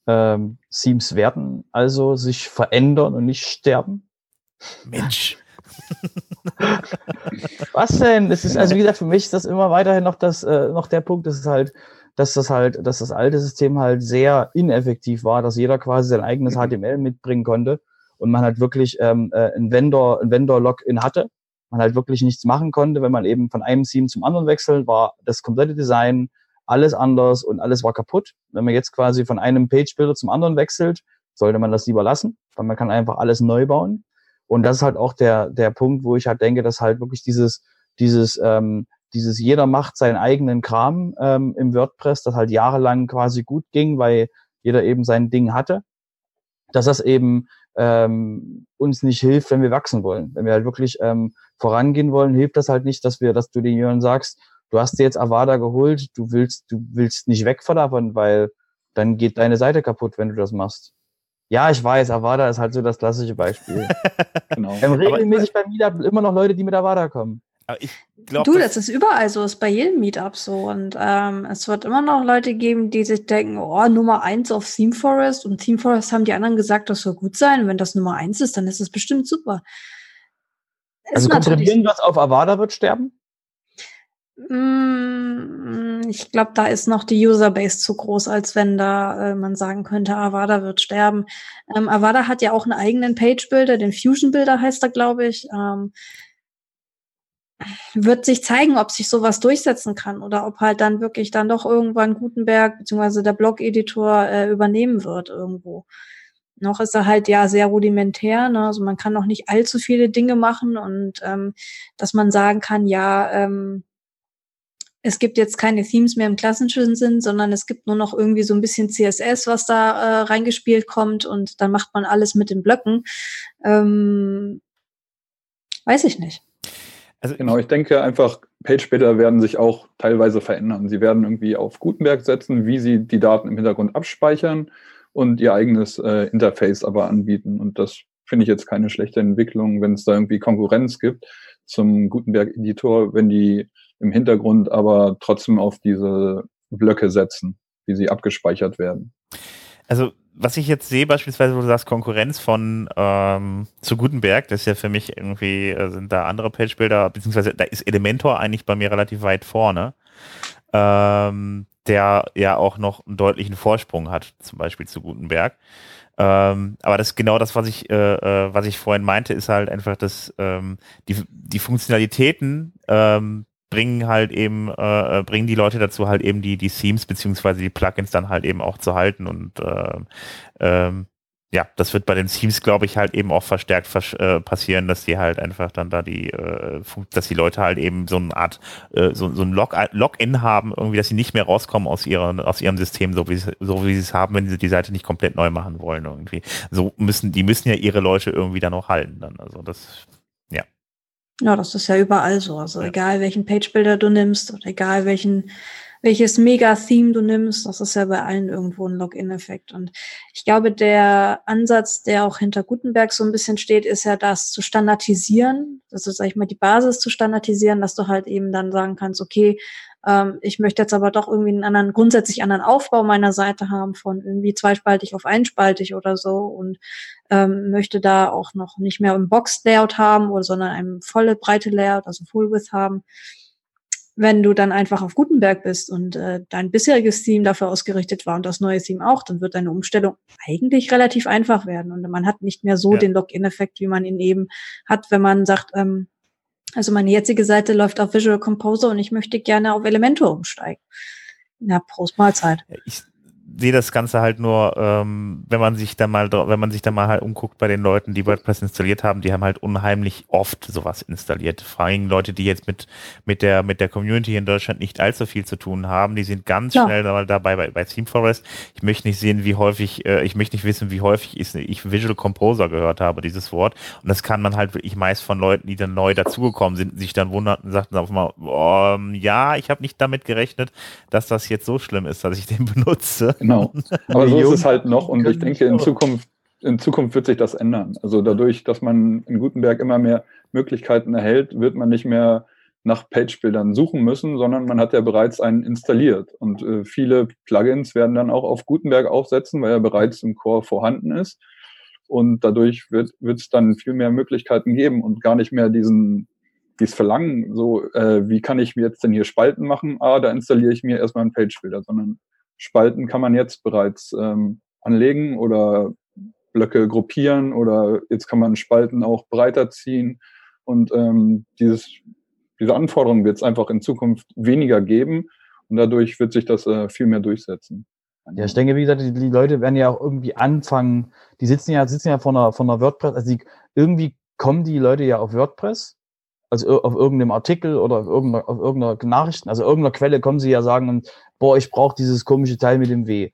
Ähm, Themes werden also sich verändern und nicht sterben. Mensch. Was denn? Es ist also wie gesagt für mich ist das immer weiterhin noch das äh, noch der Punkt, dass es halt, dass das halt, dass das alte System halt sehr ineffektiv war, dass jeder quasi sein eigenes HTML mhm. mitbringen konnte und man halt wirklich ähm, äh, ein Vendor, ein Vendor-Login hatte, man halt wirklich nichts machen konnte, wenn man eben von einem Theme zum anderen wechselt, war das komplette Design alles anders und alles war kaputt. Wenn man jetzt quasi von einem Page-Builder zum anderen wechselt, sollte man das lieber lassen, weil man kann einfach alles neu bauen. Und das ist halt auch der, der Punkt, wo ich halt denke, dass halt wirklich dieses, dieses, ähm, dieses jeder macht seinen eigenen Kram ähm, im WordPress, das halt jahrelang quasi gut ging, weil jeder eben sein Ding hatte, dass das eben ähm, uns nicht hilft, wenn wir wachsen wollen. Wenn wir halt wirklich ähm, vorangehen wollen, hilft das halt nicht, dass wir, dass du den Jörn sagst, du hast dir jetzt Avada geholt, du willst, du willst nicht weg von davon, weil dann geht deine Seite kaputt, wenn du das machst. Ja, ich weiß, Avada ist halt so das klassische Beispiel. genau. Ähm, regelmäßig bei Meetup immer noch Leute, die mit Avada kommen. Glaub, du, das, das, ist überall so, ist bei jedem Meetup so. Und ähm, es wird immer noch Leute geben, die sich denken, oh, Nummer eins auf Theme Forest. Und Theme Forest haben die anderen gesagt, das soll gut sein. Und wenn das Nummer eins ist, dann ist es bestimmt super. Also kontrollieren wir es auf Avada wird sterben? Mm, ich glaube, da ist noch die Userbase zu groß, als wenn da äh, man sagen könnte, Avada wird sterben. Ähm, Avada hat ja auch einen eigenen Page-Builder, den Fusion-Builder heißt er, glaube ich. Ähm, wird sich zeigen, ob sich sowas durchsetzen kann oder ob halt dann wirklich dann doch irgendwann Gutenberg bzw. der Blog-Editor äh, übernehmen wird irgendwo. Noch ist er halt ja sehr rudimentär, ne? also man kann noch nicht allzu viele Dinge machen und ähm, dass man sagen kann, ja, ähm, es gibt jetzt keine Themes mehr im klassischen Sinn, sondern es gibt nur noch irgendwie so ein bisschen CSS, was da äh, reingespielt kommt und dann macht man alles mit den Blöcken. Ähm, weiß ich nicht. Also genau, ich denke einfach, Page-Builder werden sich auch teilweise verändern. Sie werden irgendwie auf Gutenberg setzen, wie sie die Daten im Hintergrund abspeichern und ihr eigenes äh, Interface aber anbieten. Und das finde ich jetzt keine schlechte Entwicklung, wenn es da irgendwie Konkurrenz gibt zum Gutenberg-Editor, wenn die im Hintergrund aber trotzdem auf diese Blöcke setzen, wie sie abgespeichert werden. Also was ich jetzt sehe, beispielsweise, wo du sagst, Konkurrenz von ähm, zu Gutenberg, das ist ja für mich irgendwie, äh, sind da andere Page-Bilder, beziehungsweise da ist Elementor eigentlich bei mir relativ weit vorne, ähm, der ja auch noch einen deutlichen Vorsprung hat, zum Beispiel zu Gutenberg. Ähm, aber das genau das, was ich, äh, äh, was ich vorhin meinte, ist halt einfach, dass ähm, die, die Funktionalitäten ähm, bringen halt eben, äh, äh, bringen die Leute dazu halt eben die, die Themes beziehungsweise die Plugins dann halt eben auch zu halten und äh, ähm, ja, das wird bei den Themes, glaube ich, halt eben auch verstärkt vers äh, passieren, dass die halt einfach dann da die, äh, dass die Leute halt eben so eine Art, äh, so, so ein Log Login haben, irgendwie, dass sie nicht mehr rauskommen aus ihrem, aus ihrem System, so wie so wie sie es haben, wenn sie die Seite nicht komplett neu machen wollen irgendwie. So müssen, die müssen ja ihre Leute irgendwie dann auch halten dann. Also das ja, das ist ja überall so. Also ja. egal welchen Page-Builder du nimmst oder egal welchen, welches Mega-Theme du nimmst, das ist ja bei allen irgendwo ein Login-Effekt. Und ich glaube, der Ansatz, der auch hinter Gutenberg so ein bisschen steht, ist ja das zu standardisieren. Das ist, sag ich mal, die Basis zu standardisieren, dass du halt eben dann sagen kannst, okay, ähm, ich möchte jetzt aber doch irgendwie einen anderen, grundsätzlich anderen Aufbau meiner Seite haben von irgendwie zweispaltig auf einspaltig oder so und ähm, möchte da auch noch nicht mehr ein Box-Layout haben oder sondern ein volle breite Layout, also Full Width haben. Wenn du dann einfach auf Gutenberg bist und äh, dein bisheriges Theme dafür ausgerichtet war und das neue Theme auch, dann wird deine Umstellung eigentlich relativ einfach werden und man hat nicht mehr so ja. den Login-Effekt, wie man ihn eben hat, wenn man sagt, ähm, also meine jetzige Seite läuft auf Visual Composer und ich möchte gerne auf Elementor umsteigen. Ja, Prost Mahlzeit. Ich, sehe das Ganze halt nur, ähm, wenn man sich da mal, wenn man sich da mal halt umguckt bei den Leuten, die WordPress installiert haben, die haben halt unheimlich oft sowas installiert. Vor allem Leute, die jetzt mit, mit der, mit der Community in Deutschland nicht allzu viel zu tun haben, die sind ganz ja. schnell dabei bei, bei ThemeForest. Ich möchte nicht sehen, wie häufig, äh, ich möchte nicht wissen, wie häufig ich, ich Visual Composer gehört habe, dieses Wort. Und das kann man halt wirklich meist von Leuten, die dann neu dazugekommen sind, sich dann wunderten und sagten auf mal, oh, ja, ich habe nicht damit gerechnet, dass das jetzt so schlimm ist, dass ich den benutze. Genau. Aber so ist es halt noch und ich denke, in Zukunft, in Zukunft wird sich das ändern. Also dadurch, dass man in Gutenberg immer mehr Möglichkeiten erhält, wird man nicht mehr nach Page-Bildern suchen müssen, sondern man hat ja bereits einen installiert. Und äh, viele Plugins werden dann auch auf Gutenberg aufsetzen, weil er bereits im Core vorhanden ist. Und dadurch wird es dann viel mehr Möglichkeiten geben und gar nicht mehr diesen dieses Verlangen, so, äh, wie kann ich mir jetzt denn hier Spalten machen? Ah, da installiere ich mir erstmal einen Page-Builder, sondern Spalten kann man jetzt bereits ähm, anlegen oder Blöcke gruppieren oder jetzt kann man Spalten auch breiter ziehen. Und ähm, dieses, diese Anforderungen wird es einfach in Zukunft weniger geben und dadurch wird sich das äh, viel mehr durchsetzen. Ja, ich denke, wie gesagt, die, die, Leute werden ja auch irgendwie anfangen, die sitzen ja, sitzen ja von einer, von einer WordPress, also die, irgendwie kommen die Leute ja auf WordPress also auf irgendeinem Artikel oder auf irgendeiner, auf irgendeiner Nachrichten, also irgendeiner Quelle kommen sie ja sagen, boah, ich brauche dieses komische Teil mit dem W,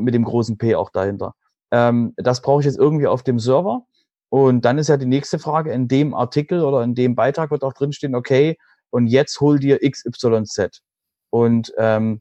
mit dem großen P auch dahinter. Ähm, das brauche ich jetzt irgendwie auf dem Server. Und dann ist ja die nächste Frage, in dem Artikel oder in dem Beitrag wird auch drinstehen, okay, und jetzt hol dir XYZ. Und, ähm,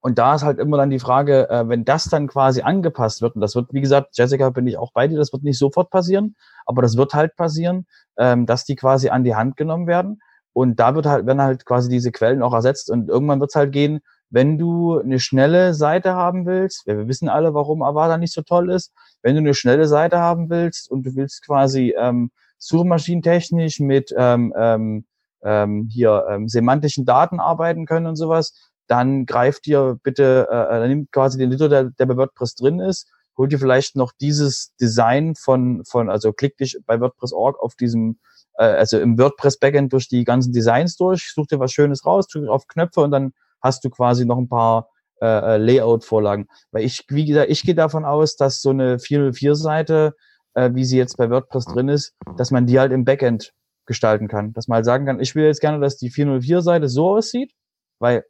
und da ist halt immer dann die Frage, äh, wenn das dann quasi angepasst wird, und das wird, wie gesagt, Jessica, bin ich auch bei dir, das wird nicht sofort passieren, aber das wird halt passieren, ähm, dass die quasi an die Hand genommen werden. Und da wird halt, werden halt quasi diese Quellen auch ersetzt. Und irgendwann wird es halt gehen, wenn du eine schnelle Seite haben willst, wir wissen alle, warum Avada nicht so toll ist, wenn du eine schnelle Seite haben willst und du willst quasi ähm, suchmaschinentechnisch mit ähm, ähm, ähm, hier ähm, semantischen Daten arbeiten können und sowas, dann greift dir bitte, äh, äh nimmt quasi den Editor, der, der bei WordPress drin ist, holt dir vielleicht noch dieses Design von, von also klick dich bei WordPress.org auf diesem, äh, also im WordPress-Backend durch die ganzen Designs durch, such dir was Schönes raus, drück auf Knöpfe und dann hast du quasi noch ein paar äh, äh, Layout-Vorlagen. Weil ich, wie gesagt, ich gehe davon aus, dass so eine 404-Seite, äh, wie sie jetzt bei WordPress drin ist, dass man die halt im Backend gestalten kann. Dass man halt sagen kann, ich will jetzt gerne, dass die 404-Seite so aussieht, weil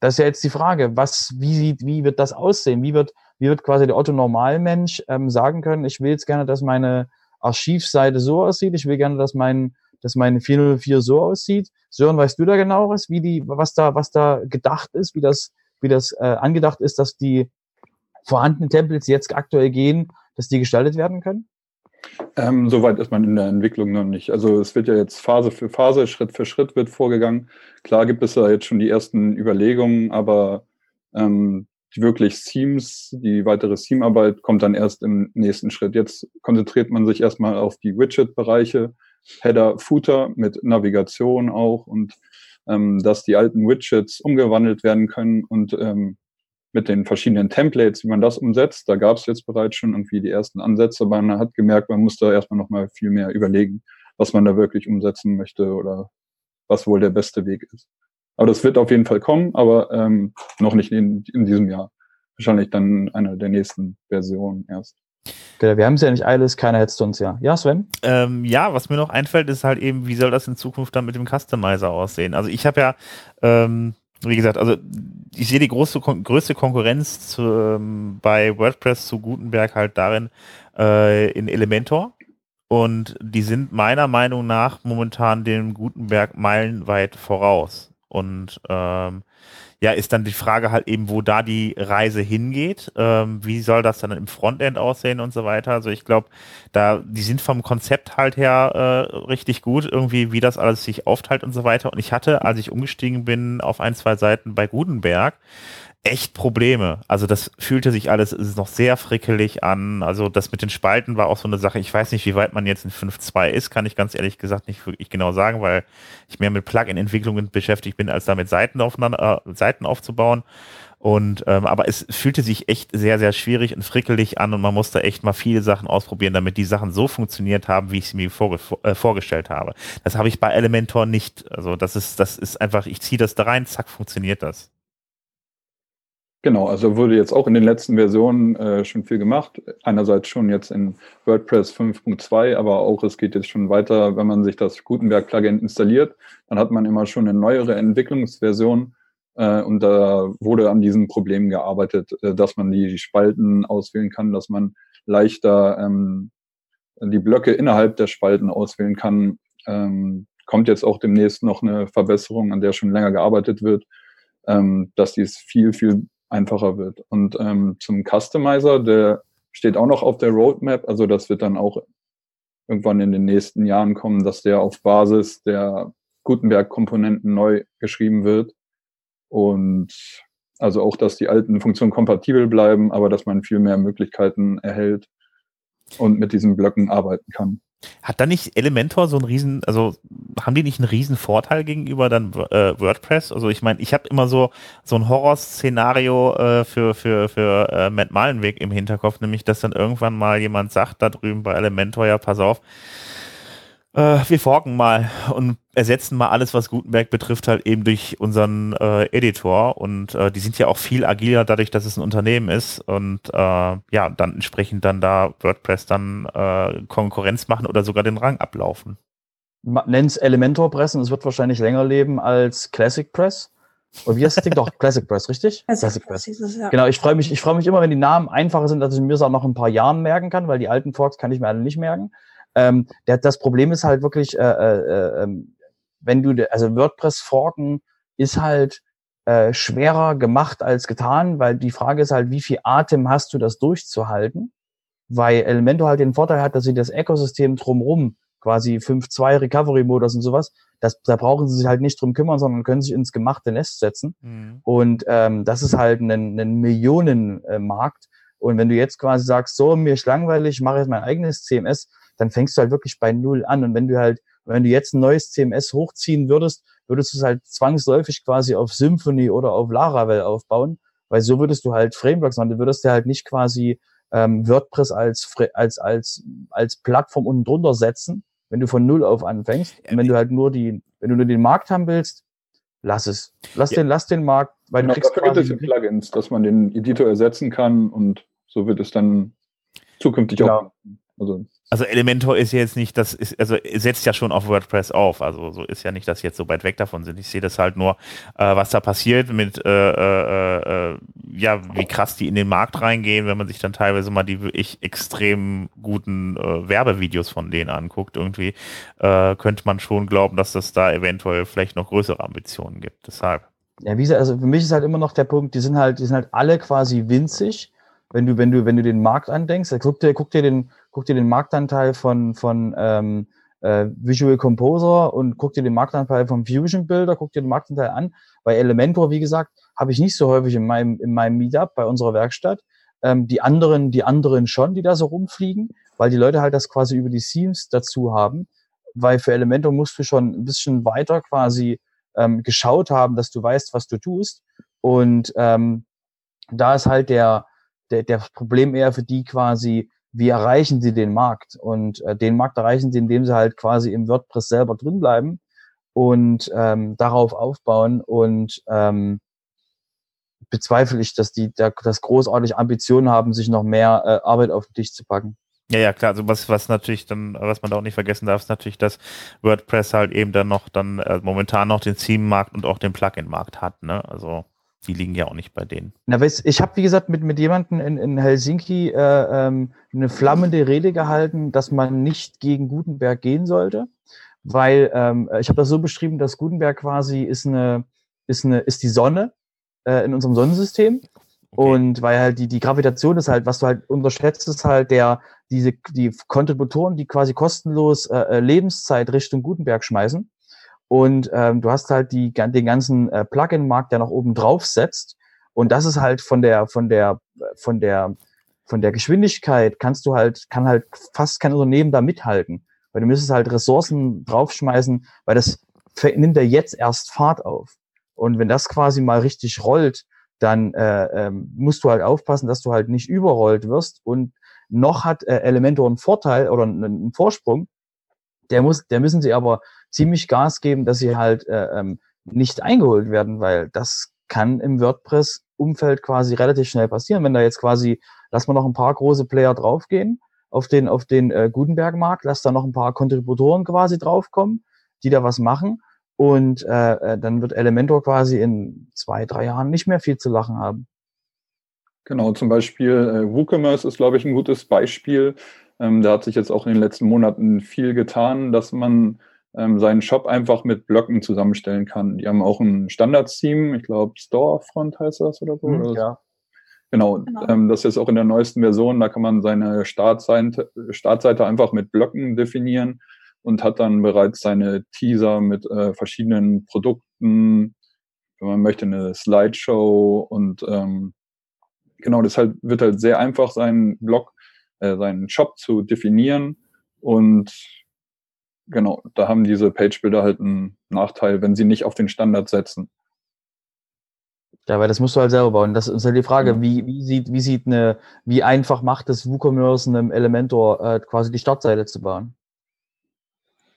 das ist ja jetzt die Frage, was, wie sieht, wie wird das aussehen? Wie wird, wie wird quasi der Otto-Normalmensch ähm, sagen können, ich will jetzt gerne, dass meine Archivseite so aussieht, ich will gerne, dass mein dass meine 404 so aussieht. Sören, weißt du da genaueres, wie die, was da, was da gedacht ist, wie das, wie das äh, angedacht ist, dass die vorhandenen Templates jetzt aktuell gehen, dass die gestaltet werden können? Ähm, Soweit ist man in der Entwicklung noch nicht. Also es wird ja jetzt Phase für Phase, Schritt für Schritt wird vorgegangen. Klar gibt es da jetzt schon die ersten Überlegungen, aber ähm, wirklich Themes, die weitere Theme-Arbeit kommt dann erst im nächsten Schritt. Jetzt konzentriert man sich erstmal auf die Widget-Bereiche, Header, Footer mit Navigation auch und ähm, dass die alten Widgets umgewandelt werden können und ähm, mit den verschiedenen Templates, wie man das umsetzt. Da gab es jetzt bereits schon irgendwie die ersten Ansätze, aber man hat gemerkt, man muss da erstmal nochmal viel mehr überlegen, was man da wirklich umsetzen möchte oder was wohl der beste Weg ist. Aber das wird auf jeden Fall kommen, aber ähm, noch nicht in, in diesem Jahr. Wahrscheinlich dann einer der nächsten Versionen erst. Genau, wir haben es ja nicht alles, keiner es uns ja. Ja, Sven? Ähm, ja, was mir noch einfällt, ist halt eben, wie soll das in Zukunft dann mit dem Customizer aussehen? Also ich habe ja, ähm, wie gesagt, also ich sehe die große, größte Konkurrenz zu, ähm, bei WordPress zu Gutenberg halt darin äh, in Elementor. Und die sind meiner Meinung nach momentan dem Gutenberg meilenweit voraus. Und ähm, ja, ist dann die Frage halt eben, wo da die Reise hingeht. Ähm, wie soll das dann im Frontend aussehen und so weiter. Also ich glaube, da, die sind vom Konzept halt her äh, richtig gut, irgendwie, wie das alles sich aufteilt und so weiter. Und ich hatte, als ich umgestiegen bin auf ein, zwei Seiten bei Gutenberg, echt Probleme. Also das fühlte sich alles ist noch sehr frickelig an. Also das mit den Spalten war auch so eine Sache. Ich weiß nicht, wie weit man jetzt in 5.2 ist, kann ich ganz ehrlich gesagt nicht wirklich genau sagen, weil ich mehr mit Plugin-Entwicklungen beschäftigt bin, als damit Seiten, aufeinander, äh, Seiten aufzubauen. Und ähm, aber es fühlte sich echt sehr, sehr schwierig und frickelig an und man musste echt mal viele Sachen ausprobieren, damit die Sachen so funktioniert haben, wie ich sie mir vorge äh, vorgestellt habe. Das habe ich bei Elementor nicht. Also das ist, das ist einfach, ich ziehe das da rein, zack, funktioniert das. Genau, also wurde jetzt auch in den letzten Versionen äh, schon viel gemacht. Einerseits schon jetzt in WordPress 5.2, aber auch es geht jetzt schon weiter, wenn man sich das Gutenberg-Plugin installiert, dann hat man immer schon eine neuere Entwicklungsversion äh, und da wurde an diesen Problemen gearbeitet, äh, dass man die, Spalten auswählen kann, dass man leichter ähm, die Blöcke innerhalb der Spalten auswählen kann. Ähm, kommt jetzt auch demnächst noch eine Verbesserung, an der schon länger gearbeitet wird, ähm, dass dies viel, viel einfacher wird. Und ähm, zum Customizer, der steht auch noch auf der Roadmap, also das wird dann auch irgendwann in den nächsten Jahren kommen, dass der auf Basis der Gutenberg-Komponenten neu geschrieben wird. Und also auch, dass die alten Funktionen kompatibel bleiben, aber dass man viel mehr Möglichkeiten erhält und mit diesen Blöcken arbeiten kann. Hat da nicht Elementor so einen riesen, also haben die nicht einen riesen Vorteil gegenüber dann äh, WordPress? Also ich meine, ich habe immer so so ein Horrorszenario äh, für für für äh, Matt Malenweg im Hinterkopf, nämlich dass dann irgendwann mal jemand sagt da drüben bei Elementor, ja pass auf, äh, wir forken mal und ersetzen mal alles, was Gutenberg betrifft, halt eben durch unseren äh, Editor. Und äh, die sind ja auch viel agiler dadurch, dass es ein Unternehmen ist. Und äh, ja, dann entsprechend dann da WordPress dann äh, Konkurrenz machen oder sogar den Rang ablaufen. Nenn's Elementor Press und es wird wahrscheinlich länger leben als Classic Press. Und wie heißt das Ding doch? Classic Press, richtig? Classic, Press. Dieses, ja. Genau, ich freue mich, ich freue mich immer, wenn die Namen einfacher sind, dass ich mir es auch noch ein paar Jahren merken kann, weil die alten Forks kann ich mir alle nicht merken. Ähm, der, das Problem ist halt wirklich, äh, äh, ähm, wenn du, also WordPress forken ist halt äh, schwerer gemacht als getan, weil die Frage ist halt, wie viel Atem hast du, das durchzuhalten? Weil Elementor halt den Vorteil hat, dass sie das Ökosystem drumherum quasi 5.2 Recovery-Modus und sowas. Das, da brauchen sie sich halt nicht drum kümmern, sondern können sich ins gemachte Nest setzen. Mhm. Und ähm, das ist halt ein, ein Millionenmarkt. Und wenn du jetzt quasi sagst, so, mir ist langweilig, ich mache jetzt mein eigenes CMS, dann fängst du halt wirklich bei Null an. Und wenn du halt, wenn du jetzt ein neues CMS hochziehen würdest, würdest du es halt zwangsläufig quasi auf Symfony oder auf Laravel aufbauen, weil so würdest du halt Frameworks machen. Du würdest ja halt nicht quasi ähm, WordPress als, als, als, als Plattform unten drunter setzen, wenn du von Null auf anfängst. Und wenn du halt nur die, wenn du nur den Markt haben willst, lass es. Lass ja. den, lass den Markt, weil genau, du kriegst dafür gibt es Plugins, dass man den Editor ersetzen kann und so wird es dann zukünftig genau. auch. Also also Elementor ist ja jetzt nicht, das ist, also setzt ja schon auf WordPress auf. Also so ist ja nicht, dass jetzt so weit weg davon sind. Ich sehe das halt nur, äh, was da passiert mit, äh, äh, äh, ja, wie krass die in den Markt reingehen, wenn man sich dann teilweise mal die wirklich extrem guten äh, Werbevideos von denen anguckt. Irgendwie äh, könnte man schon glauben, dass das da eventuell vielleicht noch größere Ambitionen gibt. Deshalb. Ja, wie gesagt, also für mich ist halt immer noch der Punkt, die sind halt, die sind halt alle quasi winzig. Wenn du, wenn du, wenn du den Markt andenkst, guck dir, guck dir den, guck dir den Marktanteil von, von ähm, äh, Visual Composer und guck dir den Marktanteil vom Fusion Builder, guck dir den Marktanteil an. Bei Elementor, wie gesagt, habe ich nicht so häufig in meinem, in meinem Meetup bei unserer Werkstatt. Ähm, die anderen, die anderen schon, die da so rumfliegen, weil die Leute halt das quasi über die Themes dazu haben. Weil für Elementor musst du schon ein bisschen weiter quasi ähm, geschaut haben, dass du weißt, was du tust. Und ähm, da ist halt der, der, der Problem eher für die quasi, wie erreichen sie den Markt? Und äh, den Markt erreichen sie, indem sie halt quasi im WordPress selber drin bleiben und ähm, darauf aufbauen und ähm, bezweifle ich, dass die da, das großartig Ambitionen haben, sich noch mehr äh, Arbeit auf den Tisch zu packen. Ja, ja, klar. Also was, was natürlich dann, was man da auch nicht vergessen darf, ist natürlich, dass WordPress halt eben dann noch dann äh, momentan noch den Theme-Markt und auch den Plugin-Markt hat. Ne? Also die liegen ja auch nicht bei denen. Na, weißt, ich habe, wie gesagt, mit, mit jemandem in, in Helsinki äh, ähm, eine flammende Rede gehalten, dass man nicht gegen Gutenberg gehen sollte, weil ähm, ich habe das so beschrieben, dass Gutenberg quasi ist eine, ist eine, ist die Sonne äh, in unserem Sonnensystem. Okay. Und weil halt die, die Gravitation ist halt, was du halt unterschätzt, ist halt der, diese, die Kontributoren, die quasi kostenlos äh, äh Lebenszeit Richtung Gutenberg schmeißen. Und ähm, du hast halt die, den ganzen äh, Plugin-Markt, der noch oben drauf setzt. Und das ist halt von der, von der, von der, von der Geschwindigkeit kannst du halt, kann halt fast kein Unternehmen da mithalten. Weil du müsstest halt Ressourcen draufschmeißen, weil das nimmt ja jetzt erst Fahrt auf. Und wenn das quasi mal richtig rollt, dann äh, ähm, musst du halt aufpassen, dass du halt nicht überrollt wirst. Und noch hat äh, Elementor einen Vorteil oder einen, einen Vorsprung. Der muss, der müssen sie aber ziemlich Gas geben, dass sie halt äh, ähm, nicht eingeholt werden, weil das kann im WordPress-Umfeld quasi relativ schnell passieren. Wenn da jetzt quasi, lass mal noch ein paar große Player draufgehen auf den, auf den äh, Gutenberg-Markt, lass da noch ein paar Kontributoren quasi draufkommen, die da was machen. Und äh, äh, dann wird Elementor quasi in zwei, drei Jahren nicht mehr viel zu lachen haben. Genau, zum Beispiel äh, WooCommerce ist, glaube ich, ein gutes Beispiel. Ähm, da hat sich jetzt auch in den letzten Monaten viel getan, dass man ähm, seinen Shop einfach mit Blöcken zusammenstellen kann. Die haben auch ein Standard-Theme, ich glaube Storefront heißt das oder so. Mhm, ja. Genau, genau. Ähm, das ist auch in der neuesten Version, da kann man seine Startseite, Startseite einfach mit Blöcken definieren und hat dann bereits seine Teaser mit äh, verschiedenen Produkten, wenn man möchte, eine Slideshow und ähm, genau, deshalb wird halt sehr einfach, seinen Blog, äh, seinen Shop zu definieren und genau, da haben diese Page-Builder halt einen Nachteil, wenn sie nicht auf den Standard setzen. Ja, weil das musst du halt selber bauen. Das ist halt die Frage, ja. wie, wie sieht, wie sieht eine, wie einfach macht es WooCommerce einem Elementor äh, quasi die Startseite zu bauen?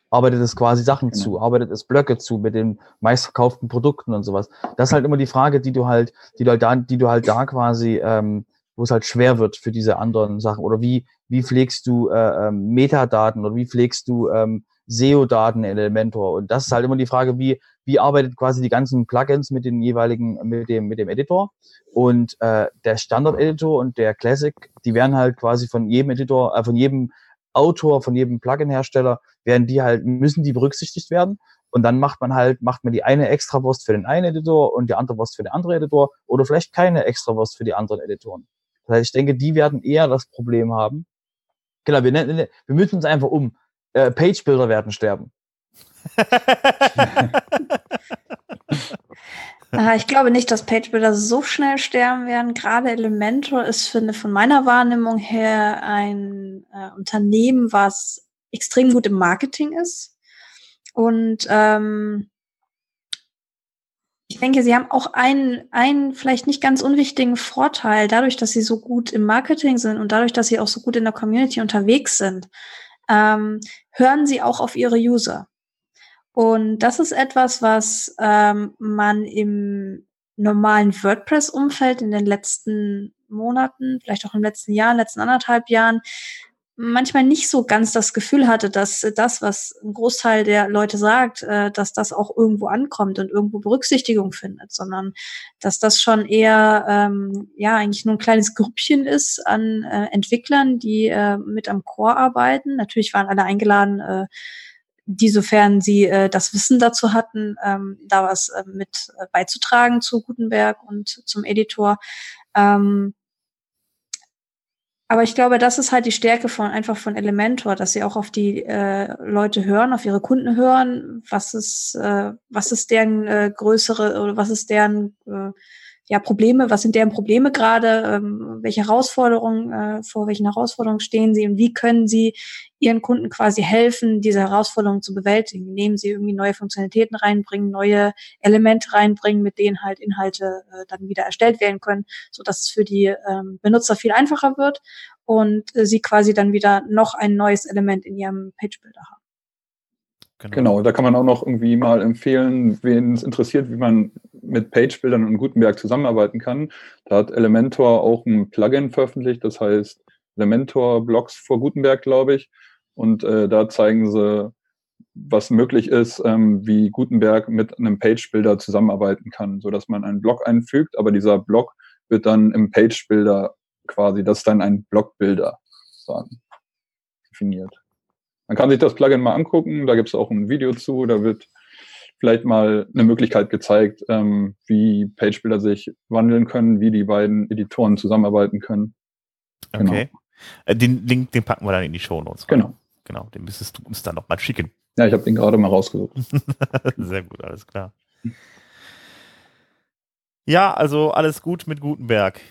Arbeitet es quasi Sachen genau. zu, arbeitet es Blöcke zu mit den meistverkauften Produkten und sowas. Das ist halt immer die Frage, die du halt, die du halt da, die du halt da quasi, ähm, wo es halt schwer wird für diese anderen Sachen. Oder wie, wie pflegst du äh, ähm, Metadaten oder wie pflegst du ähm, SEO-Daten in Elementor. Und das ist halt immer die Frage, wie, wie arbeitet quasi die ganzen Plugins mit den jeweiligen, mit dem, mit dem Editor. Und äh, der Standard-Editor und der Classic, die werden halt quasi von jedem Editor, äh, von jedem Autor, von jedem Plugin-Hersteller, werden die halt, müssen die berücksichtigt werden. Und dann macht man halt, macht man die eine Extrawurst für den einen Editor und die andere Wurst für den anderen Editor oder vielleicht keine Extrawurst für die anderen Editoren. Das heißt, ich denke, die werden eher das Problem haben. Genau, wir, wir müssen uns einfach um äh, Page-Builder werden sterben. Äh, ich glaube nicht, dass Page-Builder so schnell sterben werden. Gerade Elementor ist, finde von meiner Wahrnehmung her ein äh, Unternehmen, was extrem gut im Marketing ist. Und ähm, ich denke, sie haben auch einen, einen vielleicht nicht ganz unwichtigen Vorteil, dadurch, dass sie so gut im Marketing sind und dadurch, dass sie auch so gut in der Community unterwegs sind, ähm, hören sie auch auf ihre User. Und das ist etwas, was ähm, man im normalen WordPress-Umfeld in den letzten Monaten, vielleicht auch im letzten Jahr, letzten anderthalb Jahren, manchmal nicht so ganz das Gefühl hatte, dass das, was ein Großteil der Leute sagt, äh, dass das auch irgendwo ankommt und irgendwo Berücksichtigung findet, sondern dass das schon eher ähm, ja eigentlich nur ein kleines Grüppchen ist an äh, Entwicklern, die äh, mit am Core arbeiten. Natürlich waren alle eingeladen, äh, die, sofern sie äh, das Wissen dazu hatten, ähm, da was äh, mit äh, beizutragen zu Gutenberg und zum Editor. Ähm, aber ich glaube, das ist halt die Stärke von einfach von Elementor, dass sie auch auf die äh, Leute hören, auf ihre Kunden hören, was ist, äh, was ist deren äh, größere oder was ist deren äh, ja, Probleme, was sind deren Probleme gerade, ähm, welche Herausforderungen, äh, vor welchen Herausforderungen stehen sie? Und wie können sie ihren Kunden quasi helfen, diese Herausforderungen zu bewältigen, indem sie irgendwie neue Funktionalitäten reinbringen, neue Elemente reinbringen, mit denen halt Inhalte äh, dann wieder erstellt werden können, so dass es für die ähm, Benutzer viel einfacher wird und äh, sie quasi dann wieder noch ein neues Element in ihrem Page Builder haben. Genau. genau. da kann man auch noch irgendwie mal empfehlen, wen es interessiert, wie man mit Page-Bildern und Gutenberg zusammenarbeiten kann. Da hat Elementor auch ein Plugin veröffentlicht, das heißt Elementor Blogs vor Gutenberg, glaube ich. Und äh, da zeigen sie, was möglich ist, ähm, wie Gutenberg mit einem Page-Builder zusammenarbeiten kann, so dass man einen Blog einfügt, aber dieser Blog wird dann im Page-Builder quasi, das ist dann ein Blog-Builder definiert. Man kann sich das Plugin mal angucken, da gibt es auch ein Video zu, da wird vielleicht mal eine Möglichkeit gezeigt, ähm, wie Page-Builder sich wandeln können, wie die beiden Editoren zusammenarbeiten können. Genau. Okay. Äh, den Link, den packen wir dann in die Show Notes. Genau. Genau, den müsstest du uns dann nochmal schicken. Ja, ich habe den gerade mal rausgesucht. Sehr gut, alles klar. Ja, also alles gut mit Gutenberg.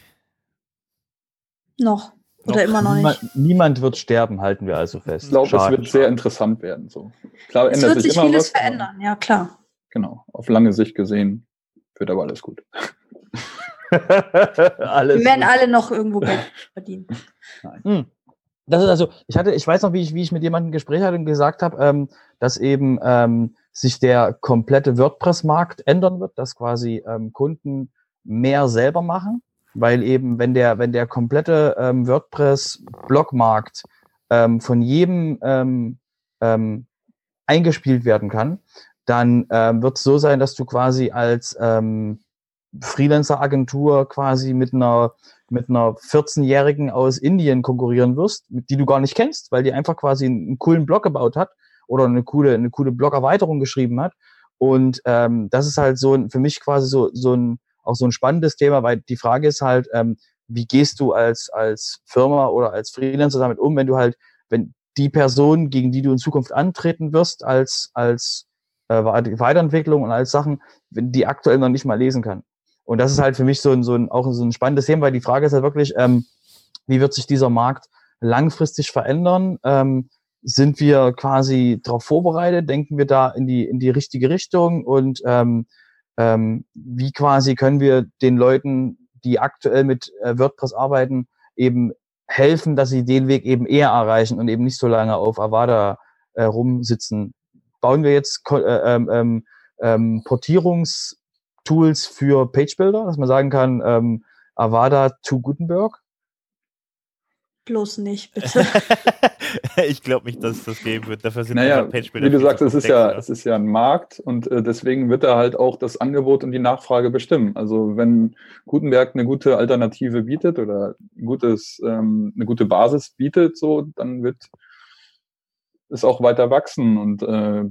Noch. Oder immer noch nicht. Niemand, wird sterben, halten wir also fest. Ich glaube, es wird sehr interessant werden. So. Klar, es wird sich, sich vieles was, verändern, ja klar. Genau, auf lange Sicht gesehen wird aber alles gut. alles wir werden gut. alle noch irgendwo Geld verdienen. Hm. Das ist also, ich hatte, ich weiß noch, wie ich, wie ich mit jemandem ein Gespräch hatte und gesagt habe, ähm, dass eben ähm, sich der komplette WordPress-Markt ändern wird, dass quasi ähm, Kunden mehr selber machen weil eben, wenn der, wenn der komplette ähm, WordPress-Blogmarkt ähm, von jedem ähm, ähm, eingespielt werden kann, dann ähm, wird es so sein, dass du quasi als ähm, Freelancer-Agentur quasi mit einer mit einer 14-Jährigen aus Indien konkurrieren wirst, die du gar nicht kennst, weil die einfach quasi einen, einen coolen Blog gebaut hat oder eine coole eine coole Blog-Erweiterung geschrieben hat. Und das ist halt so für mich quasi so so ein auch so ein spannendes Thema, weil die Frage ist halt, ähm, wie gehst du als, als Firma oder als Freelancer damit um, wenn du halt, wenn die Person, gegen die du in Zukunft antreten wirst, als, als äh, Weiterentwicklung und als Sachen, wenn die aktuell noch nicht mal lesen kann. Und das ist halt für mich so ein, so ein, auch so ein spannendes Thema, weil die Frage ist halt wirklich, ähm, wie wird sich dieser Markt langfristig verändern? Ähm, sind wir quasi darauf vorbereitet? Denken wir da in die, in die richtige Richtung? Und ähm, ähm, wie quasi können wir den Leuten, die aktuell mit äh, WordPress arbeiten, eben helfen, dass sie den Weg eben eher erreichen und eben nicht so lange auf Avada äh, rumsitzen. Bauen wir jetzt äh, ähm, ähm, ähm, Portierungstools für Page Builder, dass man sagen kann, ähm, Avada to Gutenberg? Bloß nicht, bitte. ich glaube nicht, dass es das geben wird. Dafür sind naja, Page-Bilder. Wie du sagst, es ist, ja, es ist ja ein Markt und äh, deswegen wird er halt auch das Angebot und die Nachfrage bestimmen. Also wenn Gutenberg eine gute Alternative bietet oder gutes, ähm, eine gute Basis bietet, so, dann wird es auch weiter wachsen und äh,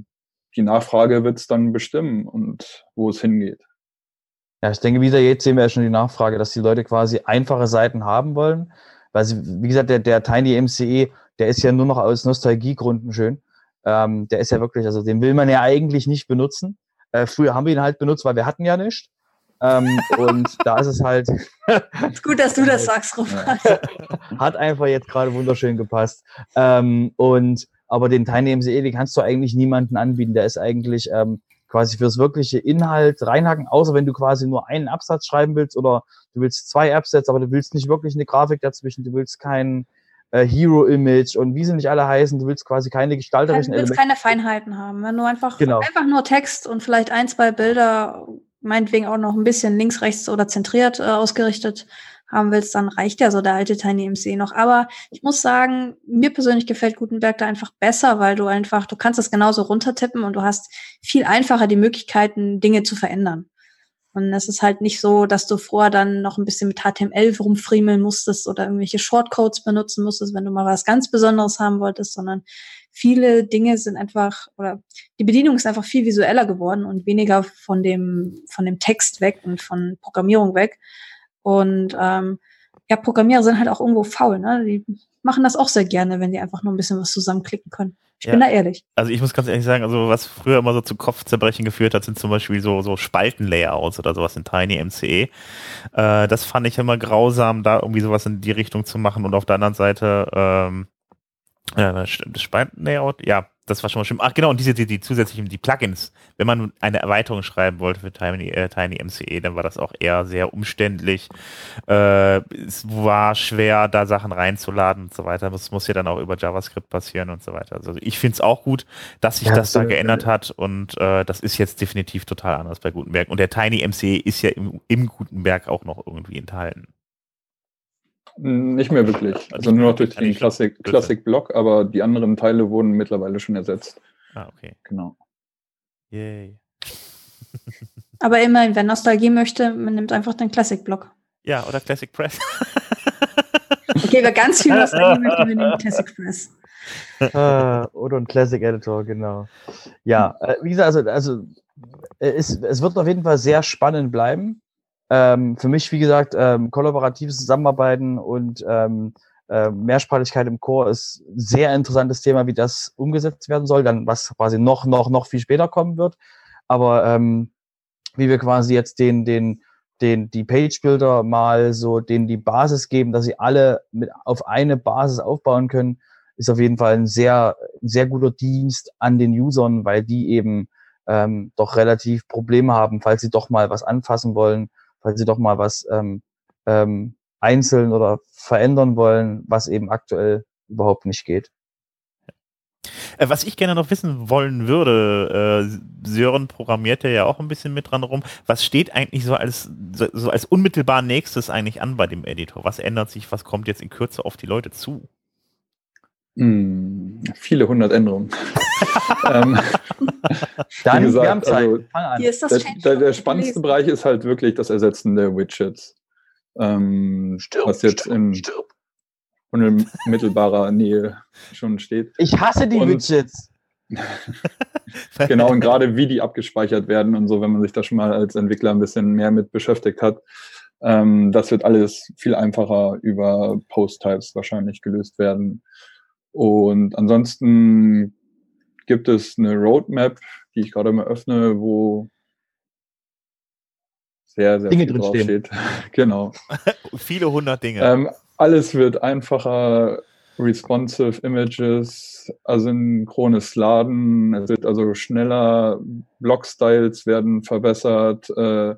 die Nachfrage wird es dann bestimmen und wo es hingeht. Ja, ich denke, wieder jetzt sehen wir ja schon die Nachfrage, dass die Leute quasi einfache Seiten haben wollen weil, sie, wie gesagt, der, der Tiny MCE, der ist ja nur noch aus Nostalgiegründen schön. Ähm, der ist ja wirklich, also den will man ja eigentlich nicht benutzen. Äh, früher haben wir ihn halt benutzt, weil wir hatten ja nicht. Ähm, und da ist es halt. ist gut, dass du das sagst, Robert. Hat einfach jetzt gerade wunderschön gepasst. Ähm, und aber den Tiny MCE, den kannst du eigentlich niemanden anbieten. Der ist eigentlich ähm, quasi fürs wirkliche Inhalt reinhaken, außer wenn du quasi nur einen Absatz schreiben willst oder du willst zwei Absätze, aber du willst nicht wirklich eine Grafik dazwischen, du willst kein äh, Hero-Image und wie sie nicht alle heißen, du willst quasi keine gestalterischen Du willst keine Feinheiten haben, wenn du einfach, genau. einfach nur Text und vielleicht ein, zwei Bilder, meinetwegen auch noch ein bisschen links, rechts oder zentriert äh, ausgerichtet haben willst, dann reicht ja so der alte Tiny MC noch. Aber ich muss sagen, mir persönlich gefällt Gutenberg da einfach besser, weil du einfach, du kannst das genauso runtertippen und du hast viel einfacher die Möglichkeiten, Dinge zu verändern. Und es ist halt nicht so, dass du vorher dann noch ein bisschen mit HTML rumfriemeln musstest oder irgendwelche Shortcodes benutzen musstest, wenn du mal was ganz Besonderes haben wolltest, sondern viele Dinge sind einfach, oder die Bedienung ist einfach viel visueller geworden und weniger von dem, von dem Text weg und von Programmierung weg. Und ähm, ja, Programmierer sind halt auch irgendwo faul, ne? Die machen das auch sehr gerne, wenn die einfach nur ein bisschen was zusammenklicken können. Ich ja. bin da ehrlich. Also ich muss ganz ehrlich sagen, also was früher immer so zu Kopfzerbrechen geführt hat, sind zum Beispiel so, so Spaltenlayouts oder sowas in Tiny MCE. Äh, das fand ich immer grausam, da irgendwie sowas in die Richtung zu machen. Und auf der anderen Seite, ähm, ja, das Spaltenlayout, ja, das war schon mal schlimm. Ach genau, und diese, die, die zusätzlichen, die Plugins. Wenn man eine Erweiterung schreiben wollte für Tiny, äh, Tiny MCE, dann war das auch eher sehr umständlich. Äh, es war schwer, da Sachen reinzuladen und so weiter. Das muss ja dann auch über JavaScript passieren und so weiter. Also ich finde es auch gut, dass sich ja, das da geändert hat und äh, das ist jetzt definitiv total anders bei Gutenberg. Und der Tiny MCE ist ja im, im Gutenberg auch noch irgendwie enthalten. Nicht mehr wirklich. Also, also nur noch durch den Classic, Classic Block, aber die anderen Teile wurden mittlerweile schon ersetzt. Ah, okay. Genau. Yay. aber immerhin, wer Nostalgie möchte, man nimmt einfach den Classic Block. Ja, oder Classic Press. okay, wer ganz viel Nostalgie möchte, wir nehmen Classic Press. uh, oder ein Classic Editor, genau. Ja, äh, wie gesagt, also, also es, es wird auf jeden Fall sehr spannend bleiben. Ähm, für mich, wie gesagt, ähm, kollaboratives Zusammenarbeiten und ähm, äh, Mehrsprachigkeit im Chor ist ein sehr interessantes Thema, wie das umgesetzt werden soll, dann was quasi noch, noch, noch viel später kommen wird. Aber ähm, wie wir quasi jetzt den, den, den, die Page-Builder mal so denen die Basis geben, dass sie alle mit auf eine Basis aufbauen können, ist auf jeden Fall ein sehr, sehr guter Dienst an den Usern, weil die eben ähm, doch relativ Probleme haben, falls sie doch mal was anfassen wollen weil sie doch mal was ähm, ähm, einzeln oder verändern wollen, was eben aktuell überhaupt nicht geht. Äh, was ich gerne noch wissen wollen würde, äh, Sören programmiert ja auch ein bisschen mit dran rum. Was steht eigentlich so als, so als unmittelbar nächstes eigentlich an bei dem Editor? Was ändert sich? Was kommt jetzt in Kürze auf die Leute zu? Hm, viele hundert Änderungen. ähm, Dann, gesagt, wir haben Zeit. Also, Hier ist das der, der, der spannendste Bereich ist halt wirklich das Ersetzen der Widgets. Ähm, stirb, was jetzt stirb, in stirb. unmittelbarer Nähe schon steht. Ich hasse die und, Widgets. genau, und gerade wie die abgespeichert werden und so, wenn man sich da schon mal als Entwickler ein bisschen mehr mit beschäftigt hat, ähm, das wird alles viel einfacher über Post-Types wahrscheinlich gelöst werden. Und ansonsten gibt es eine Roadmap, die ich gerade mal öffne, wo sehr, sehr Dinge viel draufsteht. genau. Viele hundert Dinge. Ähm, alles wird einfacher, responsive Images, asynchrones Laden, es wird also schneller, Block-Styles werden verbessert, äh,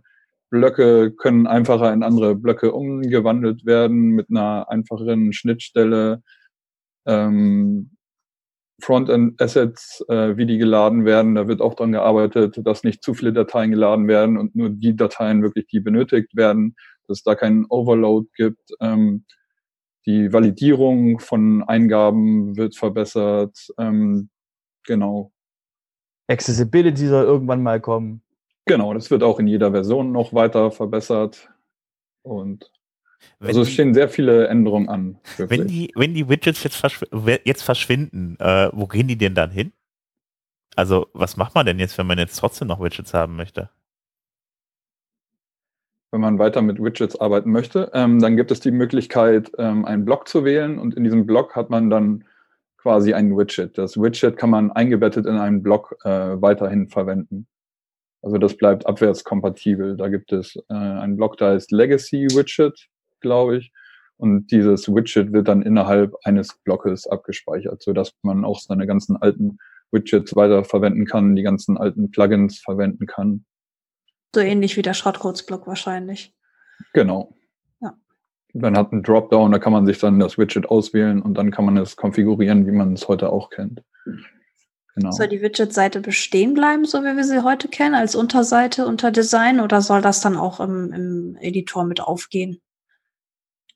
Blöcke können einfacher in andere Blöcke umgewandelt werden mit einer einfacheren Schnittstelle ähm, Frontend-Assets, äh, wie die geladen werden. Da wird auch dran gearbeitet, dass nicht zu viele Dateien geladen werden und nur die Dateien wirklich, die benötigt werden, dass es da keinen Overload gibt. Ähm, die Validierung von Eingaben wird verbessert. Ähm, genau. Accessibility soll irgendwann mal kommen. Genau, das wird auch in jeder Version noch weiter verbessert. Und wenn also es stehen sehr viele Änderungen an. Wenn die, wenn die Widgets jetzt, verschw jetzt verschwinden, äh, wo gehen die denn dann hin? Also was macht man denn jetzt, wenn man jetzt trotzdem noch Widgets haben möchte? Wenn man weiter mit Widgets arbeiten möchte, ähm, dann gibt es die Möglichkeit, ähm, einen Block zu wählen und in diesem Block hat man dann quasi ein Widget. Das Widget kann man eingebettet in einen Block äh, weiterhin verwenden. Also das bleibt abwärtskompatibel. Da gibt es äh, einen Block, da ist Legacy Widget, glaube ich. Und dieses Widget wird dann innerhalb eines Blockes abgespeichert, so dass man auch seine ganzen alten Widgets weiter verwenden kann, die ganzen alten Plugins verwenden kann. So ähnlich wie der Schrottcodes-Block wahrscheinlich. Genau. Ja. Man hat einen Dropdown, da kann man sich dann das Widget auswählen und dann kann man es konfigurieren, wie man es heute auch kennt. Genau. Soll die Widget-Seite bestehen bleiben, so wie wir sie heute kennen, als Unterseite unter Design, oder soll das dann auch im, im Editor mit aufgehen?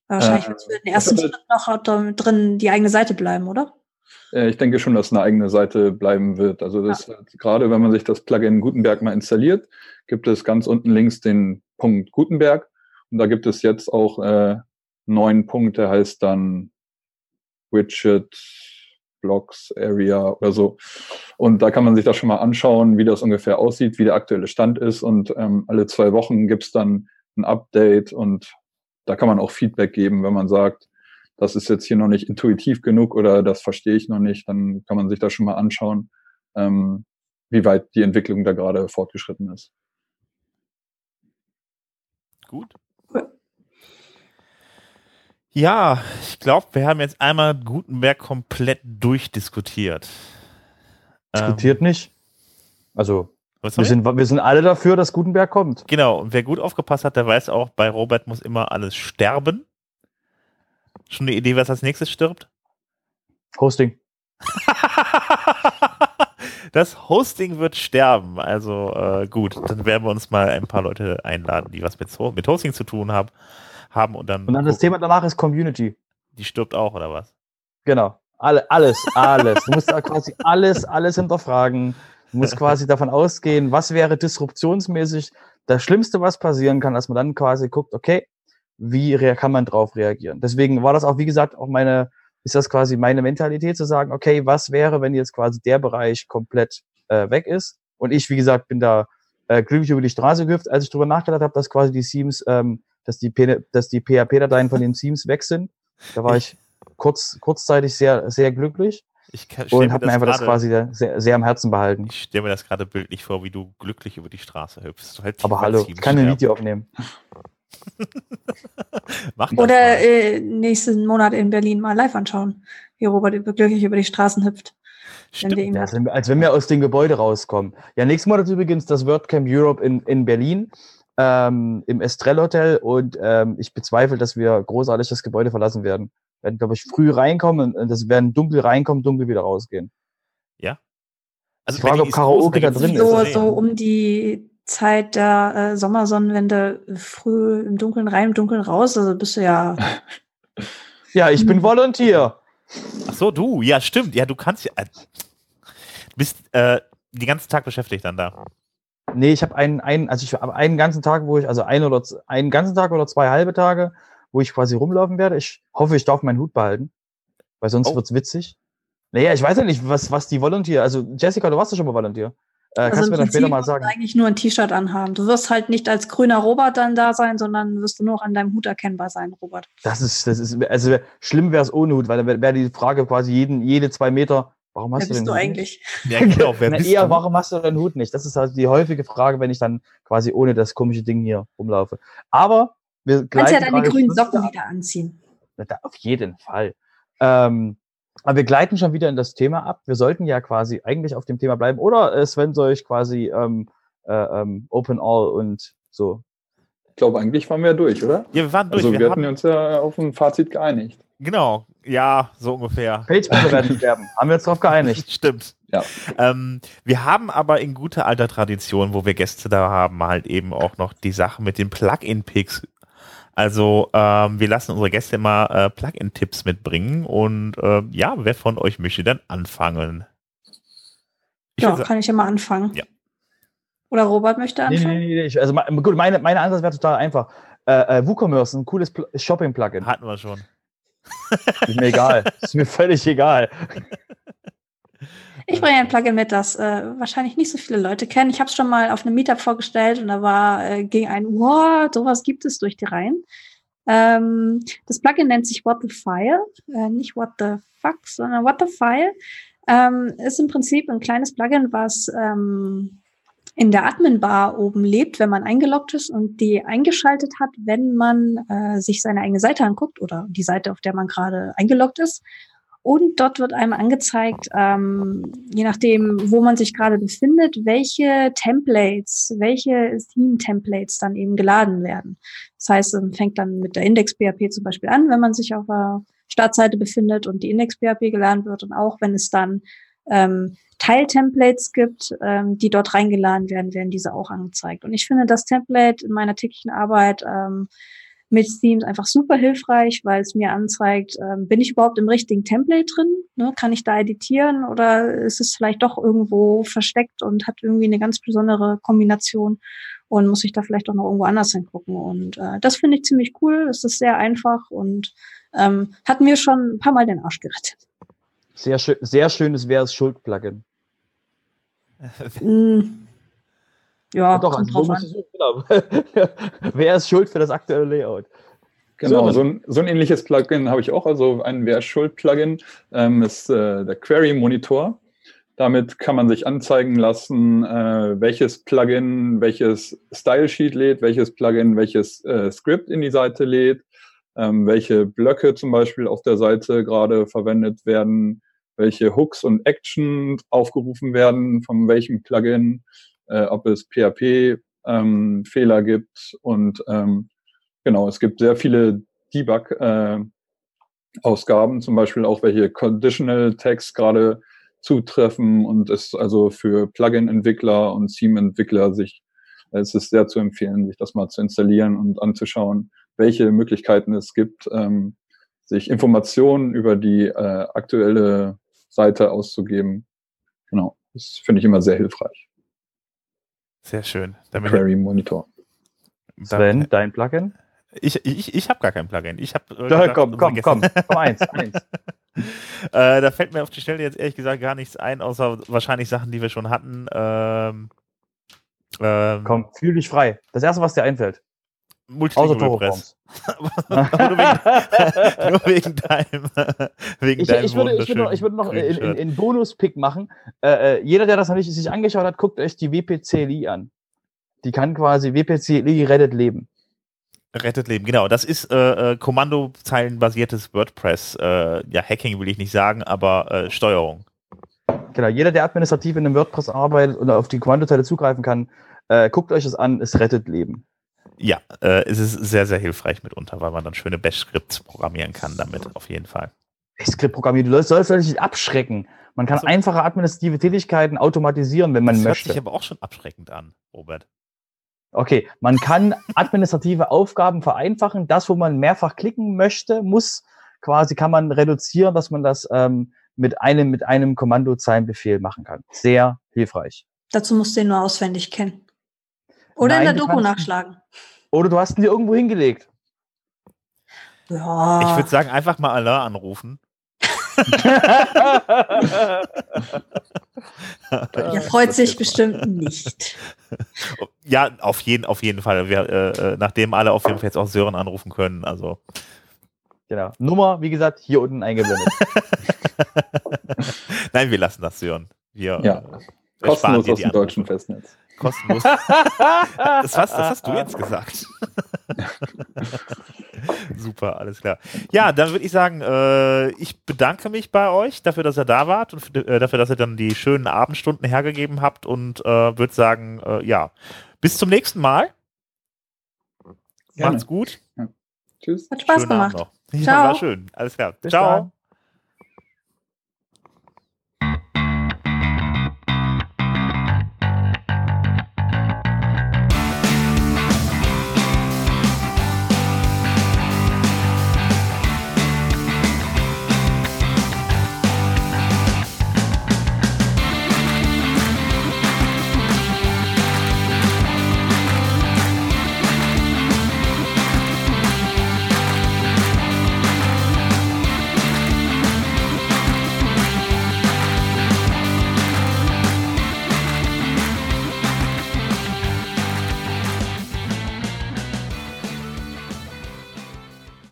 Wahrscheinlich wird es für den ersten Schritt noch drin die eigene Seite bleiben, oder? Äh, ich denke schon, dass eine eigene Seite bleiben wird. Also das, ja. gerade wenn man sich das Plugin Gutenberg mal installiert, gibt es ganz unten links den Punkt Gutenberg und da gibt es jetzt auch äh, neun Punkte, heißt dann Widget, Blocks, Area oder so. Und da kann man sich das schon mal anschauen, wie das ungefähr aussieht, wie der aktuelle Stand ist. Und ähm, alle zwei Wochen gibt es dann ein Update und da kann man auch Feedback geben, wenn man sagt, das ist jetzt hier noch nicht intuitiv genug oder das verstehe ich noch nicht, dann kann man sich das schon mal anschauen, ähm, wie weit die Entwicklung da gerade fortgeschritten ist. Gut. Ja, ich glaube, wir haben jetzt einmal Gutenberg komplett durchdiskutiert. Diskutiert ähm, nicht. Also, wir sind, wir sind alle dafür, dass Gutenberg kommt. Genau, und wer gut aufgepasst hat, der weiß auch, bei Robert muss immer alles sterben. Schon eine Idee, was als nächstes stirbt? Hosting. das Hosting wird sterben. Also äh, gut, dann werden wir uns mal ein paar Leute einladen, die was mit, mit Hosting zu tun haben. haben und, dann und dann das Thema danach ist Community. Die stirbt auch, oder was? Genau. Alle, alles, alles. Du musst da quasi alles, alles hinterfragen. Du musst quasi davon ausgehen, was wäre disruptionsmäßig das Schlimmste, was passieren kann, dass man dann quasi guckt, okay, wie kann man drauf reagieren? Deswegen war das auch, wie gesagt, auch meine, ist das quasi meine Mentalität zu sagen, okay, was wäre, wenn jetzt quasi der Bereich komplett äh, weg ist? Und ich, wie gesagt, bin da äh, glücklich über die Straße gehüpft, als ich darüber nachgedacht habe, dass quasi die Themes, ähm, dass die, dass die PHP-Dateien von den Themes weg sind. Da war ich kurz, kurzzeitig sehr, sehr glücklich. Ich kann, und habe mir einfach grade, das quasi sehr, sehr am Herzen behalten. Ich stelle mir das gerade bildlich vor, wie du glücklich über die Straße hüpfst. Halt Aber hallo, ich kann ein Video aufnehmen. Oder äh, nächsten Monat in Berlin mal live anschauen, wie Robert glücklich über die Straßen hüpft. Stimmt, ja, als wenn wir aus dem Gebäude rauskommen. Ja, nächsten Monat übrigens das WordCamp Europe in, in Berlin ähm, im Estrell Hotel und ähm, ich bezweifle, dass wir großartig das Gebäude verlassen werden. Wir werden, glaube ich, früh reinkommen und das werden dunkel reinkommen, dunkel wieder rausgehen. Ja. Also ich frage, ob Karaoke da drin so, ist. So um die Zeit der äh, Sommersonnenwende früh im Dunkeln rein, im Dunkeln raus. Also bist du ja. ja, ich bin Volontier. Ach so, du. Ja, stimmt. Ja, du kannst ja. Äh, bist äh, den ganzen Tag beschäftigt dann da. Nee, ich habe einen, einen, also ich habe einen ganzen Tag, wo ich, also einen oder einen ganzen Tag oder zwei halbe Tage, wo ich quasi rumlaufen werde. Ich hoffe, ich darf meinen Hut behalten, weil sonst oh. wird's witzig. Naja, ich weiß ja nicht, was, was die Volontier, also Jessica, du warst ja schon mal Volontier. Äh, also kannst du mir dann später mal sagen. eigentlich nur ein T-Shirt anhaben. Du wirst halt nicht als grüner Robert dann da sein, sondern wirst du nur an deinem Hut erkennbar sein, Robert. Das ist, das ist, also schlimm wäre es ohne Hut, weil dann wäre die Frage quasi jeden, jede zwei Meter, warum hast wer du den Hut? du eigentlich? Ja, genau, wer Na, bist eher, du? warum hast du deinen Hut nicht? Das ist halt die häufige Frage, wenn ich dann quasi ohne das komische Ding hier rumlaufe. Aber wir Du kannst ja deine grünen Socken wieder anziehen. Na, auf jeden Fall. Ähm, aber wir gleiten schon wieder in das Thema ab. Wir sollten ja quasi eigentlich auf dem Thema bleiben. Oder äh, Sven soll ich quasi ähm, äh, ähm, Open All und so. Ich glaube, eigentlich waren wir durch, oder? Ja, wir waren durch. Also wir, wir hatten uns ja auf ein Fazit geeinigt. Genau, ja, so ungefähr. Pagebuilder werden sterben. Haben wir uns darauf geeinigt. Stimmt. Ja. Ähm, wir haben aber in guter alter Tradition, wo wir Gäste da haben, halt eben auch noch die Sache mit den Plugin-Picks also ähm, wir lassen unsere Gäste immer äh, Plugin-Tipps mitbringen und äh, ja, wer von euch möchte dann anfangen? Ich ja, kann ich ja mal anfangen. Ja. Oder Robert möchte anfangen? Nee, nee, nee, also gut, meine, meine Ansatz wäre total einfach. Äh, äh, WooCommerce, ein cooles Shopping-Plugin. Hatten wir schon. Ist mir egal. Ist mir völlig egal. Ich bringe ein Plugin mit, das äh, wahrscheinlich nicht so viele Leute kennen. Ich habe es schon mal auf einem Meetup vorgestellt und da war, äh, ging ein, wow, sowas gibt es durch die Reihen. Ähm, das Plugin nennt sich What the File, äh, nicht What the Fuck, sondern What the File. Ähm, ist im Prinzip ein kleines Plugin, was ähm, in der Admin-Bar oben lebt, wenn man eingeloggt ist und die eingeschaltet hat, wenn man äh, sich seine eigene Seite anguckt oder die Seite, auf der man gerade eingeloggt ist. Und dort wird einem angezeigt, ähm, je nachdem, wo man sich gerade befindet, welche Templates, welche Theme-Templates dann eben geladen werden. Das heißt, man fängt dann mit der Index-PHP zum Beispiel an, wenn man sich auf der Startseite befindet und die Index-PHP geladen wird. Und auch wenn es dann ähm, Teil-Templates gibt, ähm, die dort reingeladen werden, werden diese auch angezeigt. Und ich finde das Template in meiner täglichen Arbeit ähm, mit Themes einfach super hilfreich, weil es mir anzeigt, ähm, bin ich überhaupt im richtigen Template drin? Ne? Kann ich da editieren oder ist es vielleicht doch irgendwo versteckt und hat irgendwie eine ganz besondere Kombination und muss ich da vielleicht auch noch irgendwo anders hingucken? Und äh, das finde ich ziemlich cool. Es ist sehr einfach und ähm, hat mir schon ein paar Mal den Arsch gerettet. Sehr, schön, sehr schönes Wer ist Schuld-Plugin. mm. Ja, Ja, doch, also so muss es genau. Wer ist schuld für das aktuelle Layout? Genau, So, so ein, so ein ähnliches Plugin habe ich auch, also ein Wer ist Schuld-Plugin ähm, ist äh, der Query Monitor. Damit kann man sich anzeigen lassen, äh, welches Plugin welches Style Sheet lädt, welches Plugin welches äh, Script in die Seite lädt, ähm, welche Blöcke zum Beispiel auf der Seite gerade verwendet werden, welche Hooks und Action aufgerufen werden, von welchem Plugin, äh, ob es PHP ähm, gibt und ähm, genau, es gibt sehr viele Debug äh, zum Beispiel auch welche Conditional Tags gerade zutreffen und es also für Plugin-Entwickler und Theme-Entwickler sich es ist sehr zu empfehlen, sich das mal zu installieren und anzuschauen, welche Möglichkeiten es gibt, ähm, sich Informationen über die äh, aktuelle Seite auszugeben. Genau, das finde ich immer sehr hilfreich. Sehr schön. Damit, Query Monitor. Sven, dein Plugin? Ich, ich, ich habe gar kein Plugin. Ich habe äh, gedacht, komm, komm, komm, komm, eins, eins. äh, da fällt mir auf die Stelle jetzt ehrlich gesagt gar nichts ein, außer wahrscheinlich Sachen, die wir schon hatten. Ähm, ähm, Komm, fühl dich frei. Das erste, was dir einfällt. Außer Multilingual Toroforms. Press. nur, wegen, nur wegen deinem, wegen Ich, deinem ich, würde, ich, würde noch, ich würde noch in, in, in Bonus-Pick machen. Äh, äh, jeder, der das noch nicht sich angeschaut hat, guckt euch die WPCLI an. Die kann quasi WPCLI rettet Leben. Rettet Leben, genau. Das ist äh, äh, kommandozeilenbasiertes WordPress. Äh, ja, Hacking will ich nicht sagen, aber äh, Steuerung. Genau, jeder, der administrativ in einem WordPress arbeitet oder auf die Kommandozeile zugreifen kann, äh, guckt euch das an, es rettet Leben. Ja, äh, es ist sehr, sehr hilfreich mitunter, weil man dann schöne Bash-Skripts programmieren kann damit, auf jeden Fall. Skriptprogrammierung, du sollst sollst dich abschrecken. Man kann Also- einfache administrative Tätigkeiten automatisieren, wenn man das hört möchte. sich aber auch schon abschreckend an, Robert. Okay, man kann administrative Aufgaben vereinfachen. Das, wo man mehrfach klicken möchte, muss quasi, kann man reduzieren, dass man das ähm, mit einem, mit einem Kommandozeilenbefehl machen kann. Sehr hilfreich. Dazu musst du ihn nur auswendig kennen. Oder Nein, in du der Doku kannst- nachschlagen. Oder du hast ihn dir irgendwo hingelegt. Ja. Ich würde sagen, einfach mal Alain anrufen. er freut sich bestimmt nicht. Ja, auf jeden, auf jeden Fall. Wir, äh, äh, nachdem alle auf jeden Fall jetzt auch Sören anrufen können. Also genau. Nummer, wie gesagt, hier unten eingeblendet. nein, wir lassen das Sören. Wir, Ja. äh, Kostenlos aus dem deutschen Festnetz. Kostenlos. das, hast, das hast du jetzt gesagt. Super, alles klar. Ja, dann würde ich sagen, äh, ich bedanke mich bei euch dafür, dass ihr da wart und für, äh, dafür, dass ihr dann die schönen Abendstunden hergegeben habt und äh, würde sagen, äh, ja, bis zum nächsten Mal. Gerne. Macht's gut. Hat Tschüss. Spaß Schönen Abend gemacht. Ja, Ciao. war schön. Alles klar. Bis Ciao. dann.